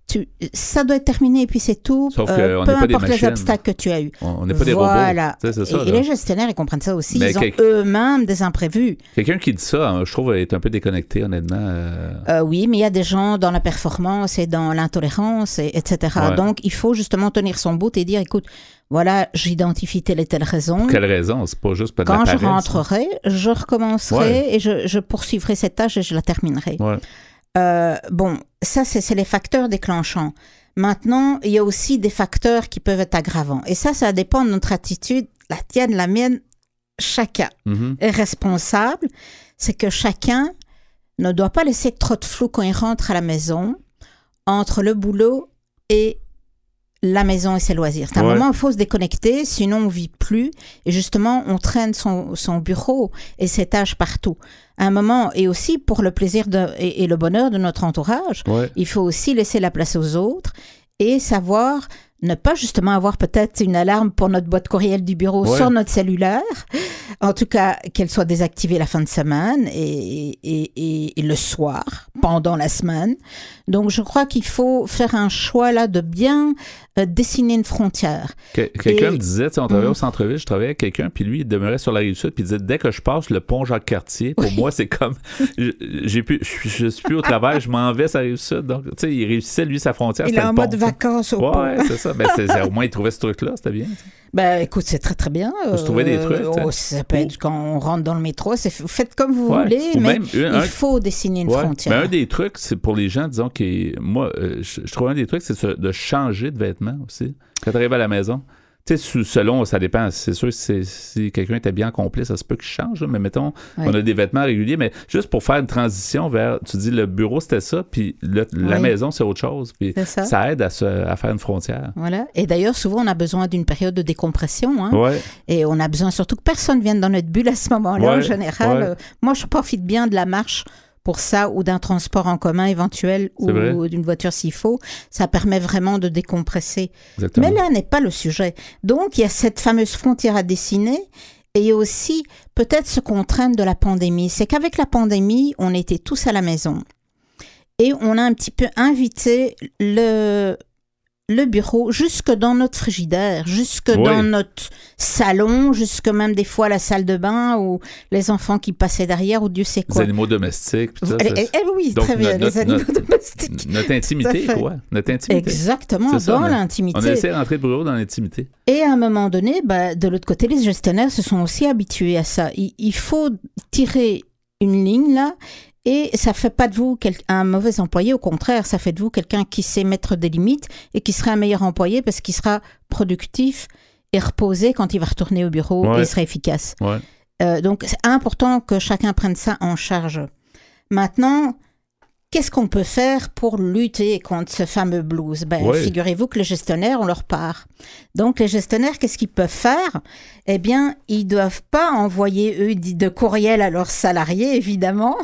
Tu, ça doit être terminé et puis c'est tout. Sauf Euh, qu'on peu pas des importe les obstacles que tu as eu. On on n'est pas des Voilà. robots. Ça. et, les gestionnaires, ils comprennent ça aussi. Mais ils ont eux-mêmes des imprévus. Quelqu'un qui dit ça, hein, je trouve, est un peu déconnecté, honnêtement. euh, Euh, oui, mais il y a des gens dans la performance et dans l'intolérance, et, etc. Ouais. Donc, il faut justement tenir son bout et dire, écoute, voilà, j'identifie telle et telle raison. Quelle raison? C'est pas juste pas de la Quand je paresse, hein. rentrerai, je recommencerai Ouais. et je, je poursuivrai cette tâche et je la terminerai. Ouais. Euh, bon, ça, c'est les facteurs déclenchants. Maintenant, il y a aussi des facteurs qui peuvent être aggravants. Et ça, ça dépend de notre attitude, la tienne, la mienne, chacun Mhm. est responsable. C'est que chacun ne doit pas laisser trop de flou quand il rentre à la maison entre le boulot et la maison et ses loisirs. C'est un Ouais. moment où il faut se déconnecter, sinon on vit plus. Et justement, on traîne son, son bureau et ses tâches partout. À un moment, et aussi pour le plaisir de, et, et le bonheur de notre entourage, Ouais. il faut aussi laisser la place aux autres et savoir ne pas justement avoir peut-être une alarme pour notre boîte courriel du bureau Ouais. sur notre cellulaire. En tout cas, qu'elle soit désactivée la fin de semaine et, et- et- et le soir, pendant la semaine. Donc, je crois qu'il faut faire un choix là de bien euh, dessiner une frontière. Que- Quelqu'un Et- me disait, tu sais, on travaillait au Mhm. centre-ville, je travaillais avec quelqu'un, puis lui, il demeurait sur la rive sud, puis il disait, dès que je passe le pont Jacques-Cartier, pour moi, c'est comme, je- j'ai plus, je, suis- je suis plus au travail, je m'en vais sur la rive sud. Donc, tu sais, il réussissait, lui, sa frontière, Il est en pont, mode vacances au pont. Ouais, c'est ça. Ben, c'est- au moins, il trouvait ce truc-là, c'était bien. Ben, écoute, c'est très très bien. Faut se trouver des Euh, trucs, oh, ça peut être quand on rentre dans le métro, f- faites comme vous Ouais. voulez, Ou mais même il faut dessiner une Ouais. frontière. Mais un des trucs, c'est pour les gens, disons, qui. Moi, euh, je, je trouve un des trucs, c'est ce- de changer de vêtements aussi. Quand tu arrives à la maison. Tu sais, selon, ça dépend. C'est sûr, si quelqu'un était bien complet, ça se peut qu'il change. là, mais mettons, on a des vêtements réguliers. Mais juste pour faire une transition vers. Tu dis, le bureau, c'était ça, puis le- la maison, c'est autre chose. Puis ça. aide à, se- à faire une frontière. Voilà. Et d'ailleurs, souvent, on a besoin d'une période de décompression. hein. Et on a besoin surtout que personne vienne dans notre bulle à ce moment-là, en général. Euh, moi, je profite bien de la marche pour ça ou d'un transport en commun éventuel ou d'une voiture s'il faut. Ça permet vraiment de décompresser. Exactement. Mais là n'est pas le sujet. Donc, il y a cette fameuse frontière à dessiner. Et aussi peut-être ce qu'on traîne de la pandémie. C'est qu'avec la pandémie, on était tous à la maison. Et on a un petit peu invité le, le bureau jusque dans notre frigidaire, jusque Oui. dans notre salon, jusque même des fois la salle de bain ou les enfants qui passaient derrière ou Dieu sait Les quoi. animaux domestiques. ça, Eh, eh, eh oui, Donc, très bien, notre- les animaux notre- domestiques. Notre intimité, quoi. Notre intimité. Exactement, ça, dans l'intimité. On a essayé de rentrer le bureau dans l'intimité. Et à un moment donné, bah, de l'autre côté, les gestionnaires se sont aussi habitués à ça. Il, il faut tirer une ligne là, et ça fait pas de vous un mauvais employé. Au contraire, ça fait de vous quelqu'un qui sait mettre des limites et qui sera un meilleur employé parce qu'il sera productif et reposé quand il va retourner au bureau Ouais. et il sera efficace. Ouais. Euh, donc, c'est important que chacun prenne ça en charge. Maintenant, qu'est-ce qu'on peut faire pour lutter contre ce fameux blues? Ben, Ouais. Figurez-vous que les gestionnaires, on leur part. Donc, les gestionnaires, qu'est-ce qu'ils peuvent faire? Eh bien, ils doivent pas envoyer, eux, de courriel à leurs salariés, évidemment.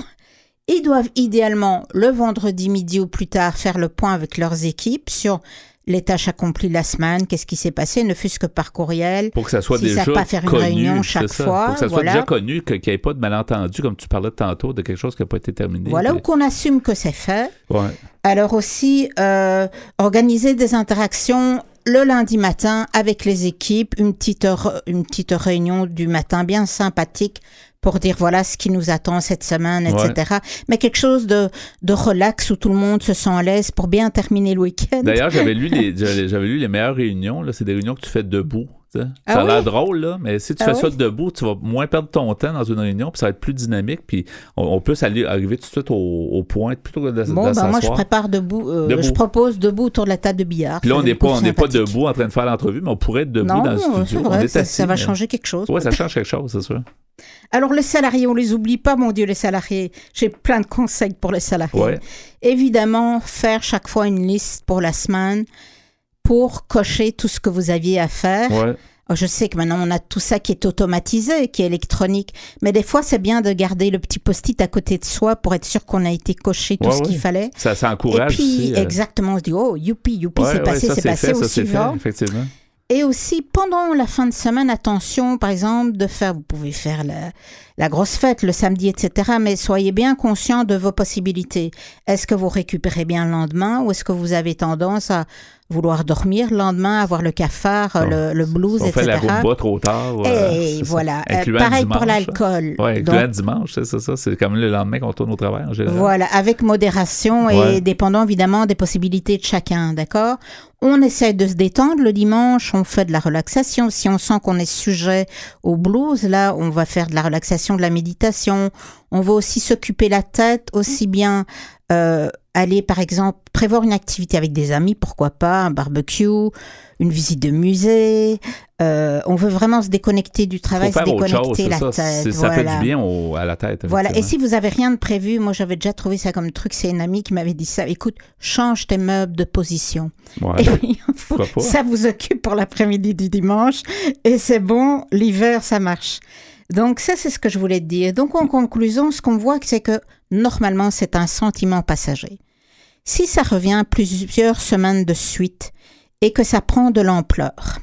Ils doivent idéalement, le vendredi midi ou plus tard, faire le point avec leurs équipes sur les tâches accomplies la semaine, qu'est-ce qui s'est passé, ne fût-ce que par courriel. Pour que ça soit Si déjà ça pas faire une connu, réunion c'est chaque ça. fois, Pour que ça soit déjà connu, qu'il n'y ait pas de malentendu, comme tu parlais tantôt, de quelque chose qui n'a pas été terminé. Voilà, ou qu'on assume que c'est fait. Ouais. Alors aussi, euh, organiser des interactions le lundi matin avec les équipes, une petite, une petite réunion du matin bien sympathique pour dire voilà ce qui nous attend cette semaine, etc. Mais quelque chose de, de relax où tout le monde se sent à l'aise pour bien terminer le week-end. D'ailleurs, j'avais lu, les, j'avais j'avais lu les meilleures réunions. là. C'est des réunions que tu fais debout. Ah ça a l'air drôle, là, mais si tu Ah fais ça debout, tu vas moins perdre ton temps dans une réunion, puis ça va être plus dynamique, puis on, on peut s'aller- arriver tout de suite au, au point plutôt que de, de Bon, ben moi je prépare debout, euh, Debout. je propose debout autour de la table de billard. Puis là, Ça on n'est pas, on pas debout en train de faire l'entrevue, mais on pourrait être debout Non, dans le studio. on est ça, assis, ça va changer quelque chose. Oui, ça change quelque chose, c'est sûr. Alors les salariés, on les oublie pas, mon Dieu, les salariés. J'ai plein de conseils pour les salariés. Ouais. Évidemment, faire chaque fois une liste pour la semaine pour cocher tout ce que vous aviez à faire. Ouais. Oh, Je sais que maintenant on a tout ça qui est automatisé, qui est électronique, mais des fois c'est bien de garder le petit post-it à côté de soi pour être sûr qu'on a été coché tout Ouais, ce ouais. qu'il fallait. Ça, ça Et encourage puis aussi. euh, exactement, on se dit oh youpi youpi c'est passé c'est passé fait, au ça, c'est fait, suivant. effectivement. Et aussi, pendant la fin de semaine, attention, par exemple, de faire, vous pouvez faire la, la grosse fête le samedi, etc., mais soyez bien conscient de vos possibilités. Est-ce que vous récupérez bien le lendemain ou est-ce que vous avez tendance à vouloir dormir le lendemain, avoir le cafard, le, le blues, On fait la rumba trop tard. euh, Et ça. voilà. Euh, pareil dimanche, pour l'alcool. Oui, incluant Donc, dimanche, c'est ça, ça. C'est comme le lendemain qu'on tourne au travail en général. Voilà, avec modération et Ouais. dépendant évidemment des possibilités de chacun, d'accord? On essaie de se détendre le dimanche, on fait de la relaxation. Si on sent qu'on est sujet au blues, là, on va faire de la relaxation, de la méditation. On va aussi s'occuper la tête, aussi bien euh, aller, par exemple, prévoir une activité avec des amis, pourquoi pas, un barbecue, une visite de musée. Euh, on veut vraiment se déconnecter du travail, se chose, déconnecter la ça. tête. Ça fait voilà. du bien au- à la tête. Voilà, et si vous avez rien de prévu, moi j'avais déjà trouvé ça comme truc, c'est une amie qui m'avait dit ça, écoute, change tes meubles de position. Ouais. Et puis, Pourquoi pas? ça vous occupe pour l'après-midi du dimanche, et c'est bon, l'hiver ça marche. Donc ça c'est ce que je voulais te dire. Donc en conclusion, ce qu'on voit c'est que normalement c'est un sentiment passager. Si ça revient plusieurs semaines de suite et que ça prend de l'ampleur,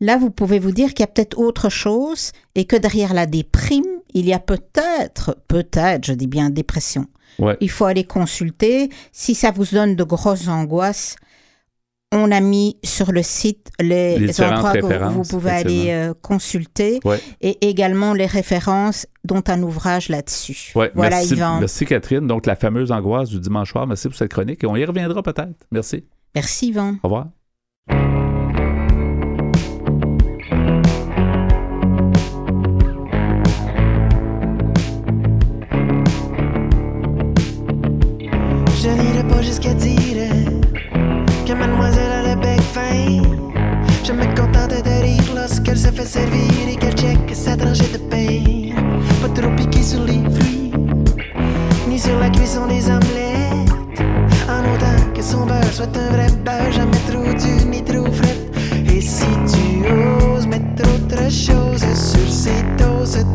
Là, vous pouvez vous dire qu'il y a peut-être autre chose et que derrière la déprime, il y a peut-être, peut-être, je dis bien dépression. Ouais. Il faut aller consulter. Si ça vous donne de grosses angoisses, on a mis sur le site les, endroits que vous- pouvez aller euh, consulter Ouais. et également les références dont un ouvrage là-dessus. Ouais, voilà, merci, Yvan. merci Catherine. Donc, la fameuse angoisse du dimanche soir. Merci pour cette chronique. Et on y reviendra peut-être. Merci. Merci, Yvan. Au revoir. Lorsqu'elle se fait servir et qu'elle check sa tranchée de pain. Pas trop piqué sur les fruits, ni sur la cuisson des omelettes. En autant que son beurre soit un vrai beurre, jamais trop dur ni trop frais. Et si tu oses mettre autre chose sur ces toasts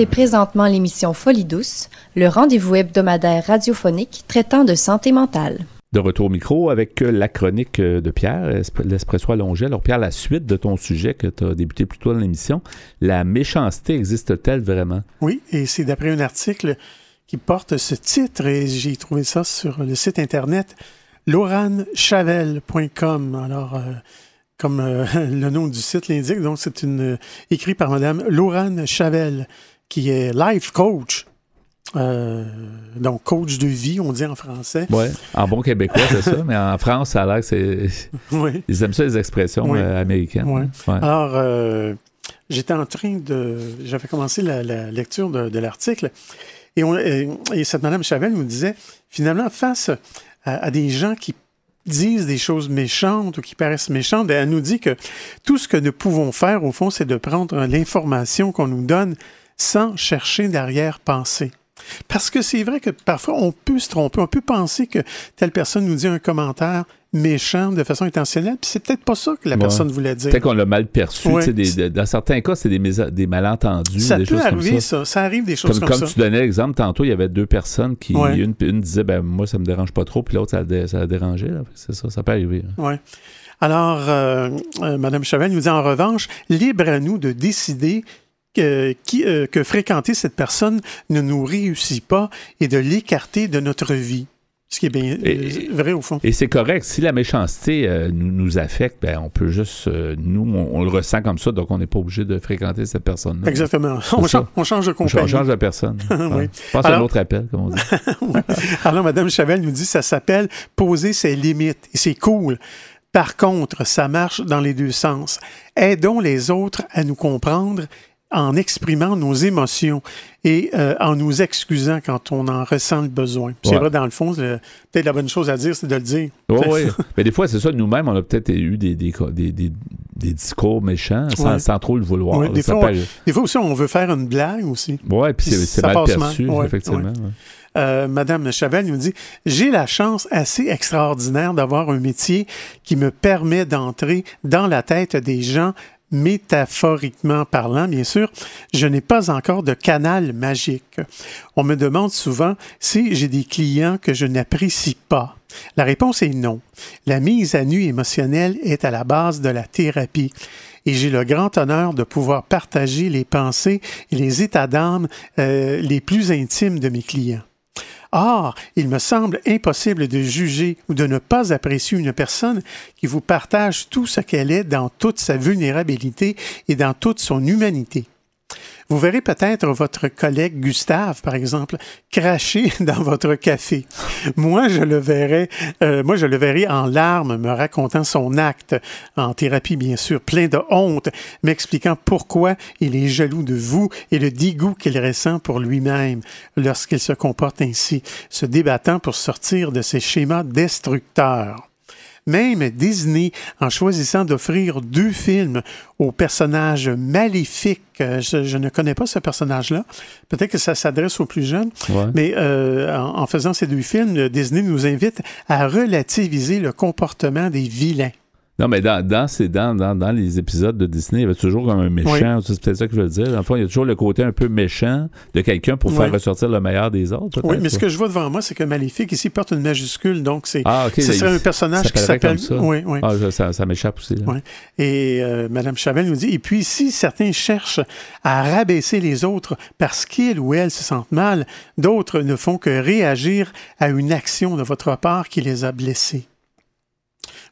écoutez présentement l'émission Folie douce, le rendez-vous hebdomadaire radiophonique traitant de santé mentale. De retour au micro avec la chronique de Pierre, Esp- l'Espresso allongé. Alors Pierre, la suite de ton sujet que tu as débuté plus tôt dans l'émission, la méchanceté existe-t-elle vraiment? Oui, et c'est d'après un article qui porte ce titre, et j'ai trouvé ça sur le site internet lauranchavel.com. Alors, euh, comme euh, le nom du site l'indique, donc c'est une euh, écrit par Madame Laurane Chavel, qui est life coach. Euh, donc, coach de vie, on dit en français. Oui, en bon québécois, c'est ça, mais en France, ça a l'air que c'est. Oui. Ils aiment ça, les expressions Oui. euh, américaines. Ouais. Alors, euh, j'étais en train de. J'avais commencé la, la lecture de, de l'article et, on- et, et cette Madame Chavel nous disait finalement, face à, à des gens qui disent des choses méchantes ou qui paraissent méchantes, elle nous dit que tout ce que nous pouvons faire, au fond, c'est de prendre l'information qu'on nous donne sans chercher d'arrière-pensée. Parce que c'est vrai que parfois, on peut se tromper, on peut penser que telle personne nous dit un commentaire méchant de façon intentionnelle, puis c'est peut-être pas ça que la Ouais. personne voulait dire. Peut-être qu'on l'a mal perçu. Ouais. des- de- dans certains cas, c'est des, des malentendus. Ça des peut choses arriver, comme ça. Ça arrive des choses Comme, comme, comme ça. tu donnais l'exemple tantôt, il y avait deux personnes qui. Ouais. Une, une disait, ben, moi, ça me dérange pas trop, puis l'autre, ça, dé- ça la dérangeait. C'est ça, ça peut arriver. hein. Ouais. Alors, euh, euh, Madame Chavel nous dit en revanche, libre à nous de décider que, qui, euh, que fréquenter cette personne ne nous réussit pas et de l'écarter de notre vie. Ce qui est bien Et- euh, vrai au fond. Et c'est correct. Si la méchanceté euh, nous, nous affecte, ben, on peut juste. euh, nous, on, on le ressent comme ça, donc on n'est pas obligé de fréquenter cette personne-là. Exactement. On, change, on change de On compagnie. change de personne. Oui. Passe à un autre appel, comme on dit. Alors, Mme Chavel nous dit ça s'appelle poser ses limites. Et c'est cool. Par contre, ça marche dans les deux sens. Aidons les autres à nous comprendre en exprimant nos émotions et euh, en nous excusant quand on en ressent le besoin. C'est vrai, dans le fond, peut-être la bonne chose à dire, c'est de le dire. Oui, oui. Mais des fois, c'est ça, nous-mêmes, on a peut-être eu des, des, des, des- des discours méchants sans, Ouais. sans trop le vouloir. Ouais, des, fois, on, des fois aussi, on veut faire une blague aussi. Ouais, puis c'est mal perçu, mal. Effectivement. Euh, Madame Chavel nous dit J'ai la chance assez extraordinaire d'avoir un métier qui me permet d'entrer dans la tête des gens, métaphoriquement parlant, bien sûr. Je n'ai pas encore de canal magique. On me demande souvent si j'ai des clients que je n'apprécie pas. La réponse est non. La mise à nu émotionnelle est à la base de la thérapie. Et j'ai le grand honneur de pouvoir partager les pensées et les états d'âme euh, les plus intimes de mes clients. Or, il me semble impossible de juger ou de ne pas apprécier une personne qui vous partage tout ce qu'elle est dans toute sa vulnérabilité et dans toute son humanité. Vous verrez peut-être votre collègue Gustave, par exemple, cracher dans votre café. Moi, je le verrais, euh, moi, je le verrais en larmes, me racontant son acte, en thérapie bien sûr, plein de honte, m'expliquant pourquoi il est jaloux de vous et le dégoût qu'il ressent pour lui-même lorsqu'il se comporte ainsi, se débattant pour sortir de ses schémas destructeurs. Même Disney, en choisissant d'offrir deux films au personnage maléfique, euh, je, je ne connais pas ce personnage-là, peut-être que ça s'adresse aux plus jeunes, Ouais. mais euh, en, en faisant ces deux films, Disney nous invite à relativiser le comportement des vilains. Non, mais dans, dans, ces- dans, dans, dans les épisodes de Disney, il y avait toujours comme un méchant. C'est peut-être ça que je veux dire. Fond, il y a toujours le côté un peu méchant de quelqu'un pour faire Oui. ressortir le meilleur des autres. Oui, mais ce que je vois devant moi, c'est que Maléfique ici porte une majuscule, donc c'est Ah, ce serait un personnage qui s'appelle. Oui, oui. Ah, je- ça, ça m'échappe aussi. là. Et euh, Mme Chavel nous dit, et puis si certains cherchent à rabaisser les autres parce qu'ils ou elles se sentent mal, d'autres ne font que réagir à une action de votre part qui les a blessés.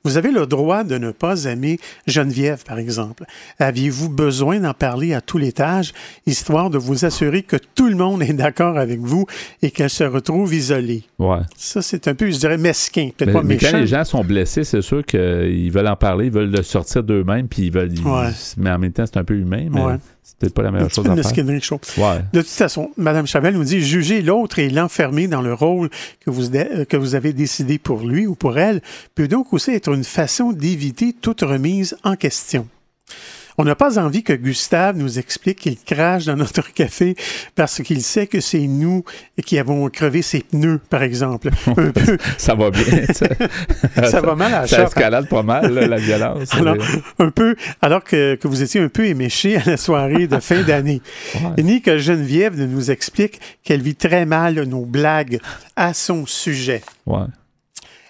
Vous avez le droit de ne pas aimer Geneviève, par exemple. Aviez-vous besoin d'en parler à tout l'étage, histoire de vous assurer que tout le monde est d'accord avec vous et qu'elle se retrouve isolée? Ouais. Ça, c'est un peu, je dirais, mesquin, peut-être pas mais méchant. quand les gens sont blessés, c'est sûr qu'ils veulent en parler, ils veulent le sortir d'eux-mêmes, puis ils veulent. ils- Ouais. Mais en même temps, c'est un peu humain, mais Ouais. C'est peut-être pas la meilleure chose à de faire. mesquinerie, chaud. Ouais. De toute façon, Mme Chavel nous dit juger l'autre et l'enfermer dans le rôle que vous, dé- que vous avez décidé pour lui ou pour elle peut donc aussi être une façon d'éviter toute remise en question. On n'a pas envie que Gustave nous explique qu'il crache dans notre café parce qu'il sait que c'est nous qui avons crevé ses pneus, par exemple. Un peu. ça va bien. ça, ça va mal à Ça shop. escalade pas mal, là, la violence. Alors, un peu, alors que, que vous étiez un peu éméché à la soirée de fin d'année. Ouais. Ni que Geneviève nous explique qu'elle vit très mal nos blagues à son sujet. Ouais.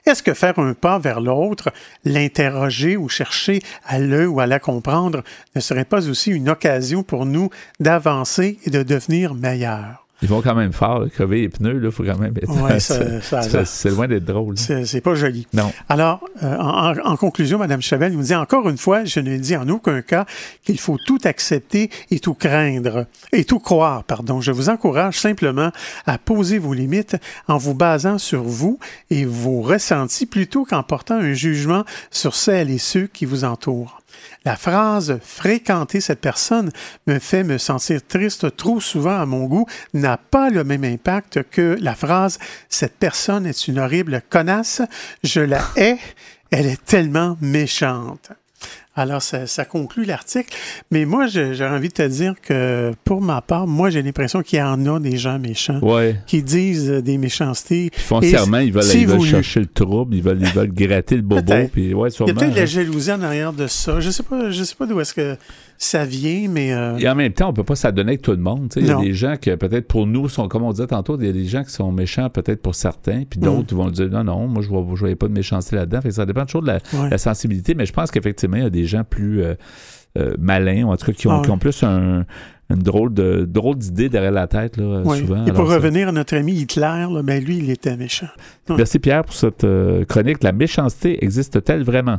Est-ce que faire un pas vers l'autre, l'interroger ou chercher à le ou à la comprendre ne serait pas aussi une occasion pour nous d'avancer et de devenir meilleurs? Ils vont quand même fort, là, crever les pneus, il faut quand même être. Ouais, ça- ça- c'est- c'est loin d'être drôle. là. C'est pas joli. Non. Alors, euh, en, en- en conclusion, Mme Chavel nous dit encore une fois, je ne dis en aucun cas qu'il faut tout accepter et tout craindre, et tout croire, pardon. Je vous encourage simplement à poser vos limites en vous basant sur vous et vos ressentis plutôt qu'en portant un jugement sur celles et ceux qui vous entourent. La phrase fréquenter cette personne me fait me sentir triste trop souvent à mon goût n'a pas le même impact que la phrase cette personne est une horrible connasse, je la hais, elle est tellement méchante. Alors, ça, ça conclut l'article. Mais moi, je- j'ai envie de te dire que, pour ma part, moi, j'ai l'impression qu'il y en a des gens méchants Ouais. qui disent euh, des méchancetés. Ils veulent, ils veulent chercher le trouble, ils veulent, ils veulent gratter le bobo. Puis, ouais, Il y a peut-être de la hein. jalousie en arrière de ça. Je sais pas, je sais pas d'où est-ce que ça vient, mais euh, Et en même temps, on peut pas s'adonner avec tout le monde. Il y a des gens qui, peut-être pour nous, sont, comme on disait tantôt, il y a des gens qui sont méchants peut-être pour certains, puis d'autres vont dire non, non, moi je ne voyais pas de méchanceté là-dedans. Ça dépend toujours de la, Ouais. la sensibilité, mais je pense qu'effectivement, il y a des gens plus euh, euh, malins, ou en tout cas qui ont, Ah ouais. qui ont plus un, une drôle de drôle d'idée derrière la tête, là, souvent. Et pour Alors, ça- revenir à notre ami Hitler, là, ben lui, il était méchant. Merci Pierre pour cette euh, chronique. La méchanceté existe-t-elle vraiment?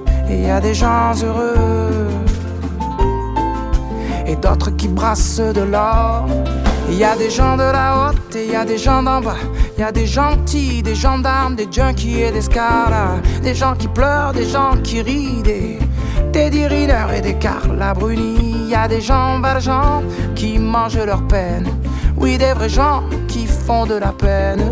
Et y a des gens heureux et d'autres qui brassent de l'or. Il y a des gens de la haute et il y a des gens d'en bas. Il y a des gentils, des gendarmes, des junkies et des scaras. Des gens qui pleurent, des gens qui rient, des Teddy et des Carla Bruni. Il y a des gens valjean qui mangent leur peine. Oui, des vrais gens qui font de la peine.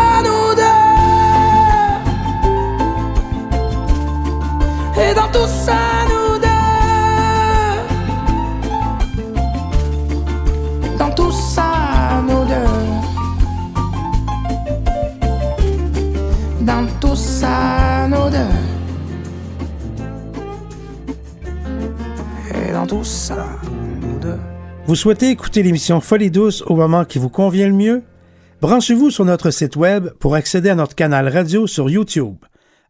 tout ça, nous deux. Dans tout ça, nous deux. Dans tout ça, nous deux. Et dans tout ça, nous deux. Vous souhaitez écouter l'émission Folie douce au moment qui vous convient le mieux? Branchez-vous sur notre site web pour accéder à notre canal radio sur YouTube.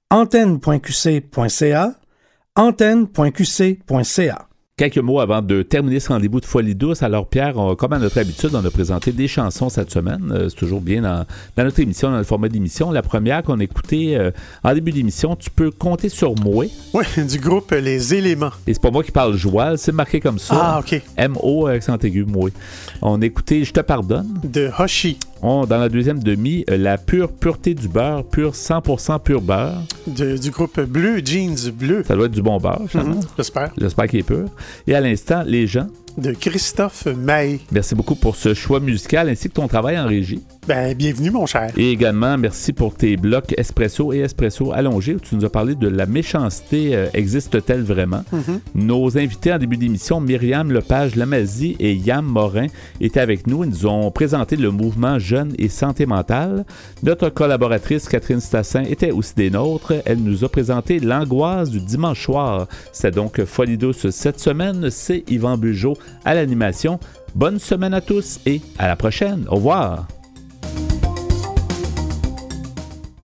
antenne.qc.ca antenne.qc.ca Quelques mots avant de terminer ce rendez-vous de Folie douce. Alors, Pierre, on- comme à notre habitude, on a présenté des chansons cette semaine. Euh, c'est toujours bien dans, dans notre émission, dans le format d'émission. La première qu'on a écoutée euh, en début d'émission, Tu peux compter sur moi. Oui, du groupe Les Éléments. Et c'est pas moi qui parle joual, c'est marqué comme ça. Ah, OK. M-O, accent aigu, moi. On a écouté Je te pardonne. De Hoshi. On, dans la deuxième demi, euh, La pure pureté du beurre, pur 100% pur beurre. de- du groupe Bleu, Jeans Bleu. Ça doit être du bon beurre, finalement. Mhm, J'espère. J'espère qu'il est pur. Et à l'instant, Les gens. De Christophe May. Merci beaucoup pour ce choix musical ainsi que ton travail en régie. Ben, bienvenue, mon cher. Et également, merci pour tes blocs espresso et espresso allongés où tu nous as parlé de la méchanceté euh, existe-t-elle vraiment? Mhm. Nos invités en début d'émission, Myriam Lepage Lamazie et Yam Morin, étaient avec nous. Ils nous ont présenté le mouvement Jeunes et Santé mentale. Notre collaboratrice Catherine Stassin était aussi des nôtres. Elle nous a présenté l'angoisse du dimanche soir. C'est donc Folie douce cette semaine. C'est Yvan Bugeaud à l'animation. Bonne semaine à tous et à la prochaine. Au revoir.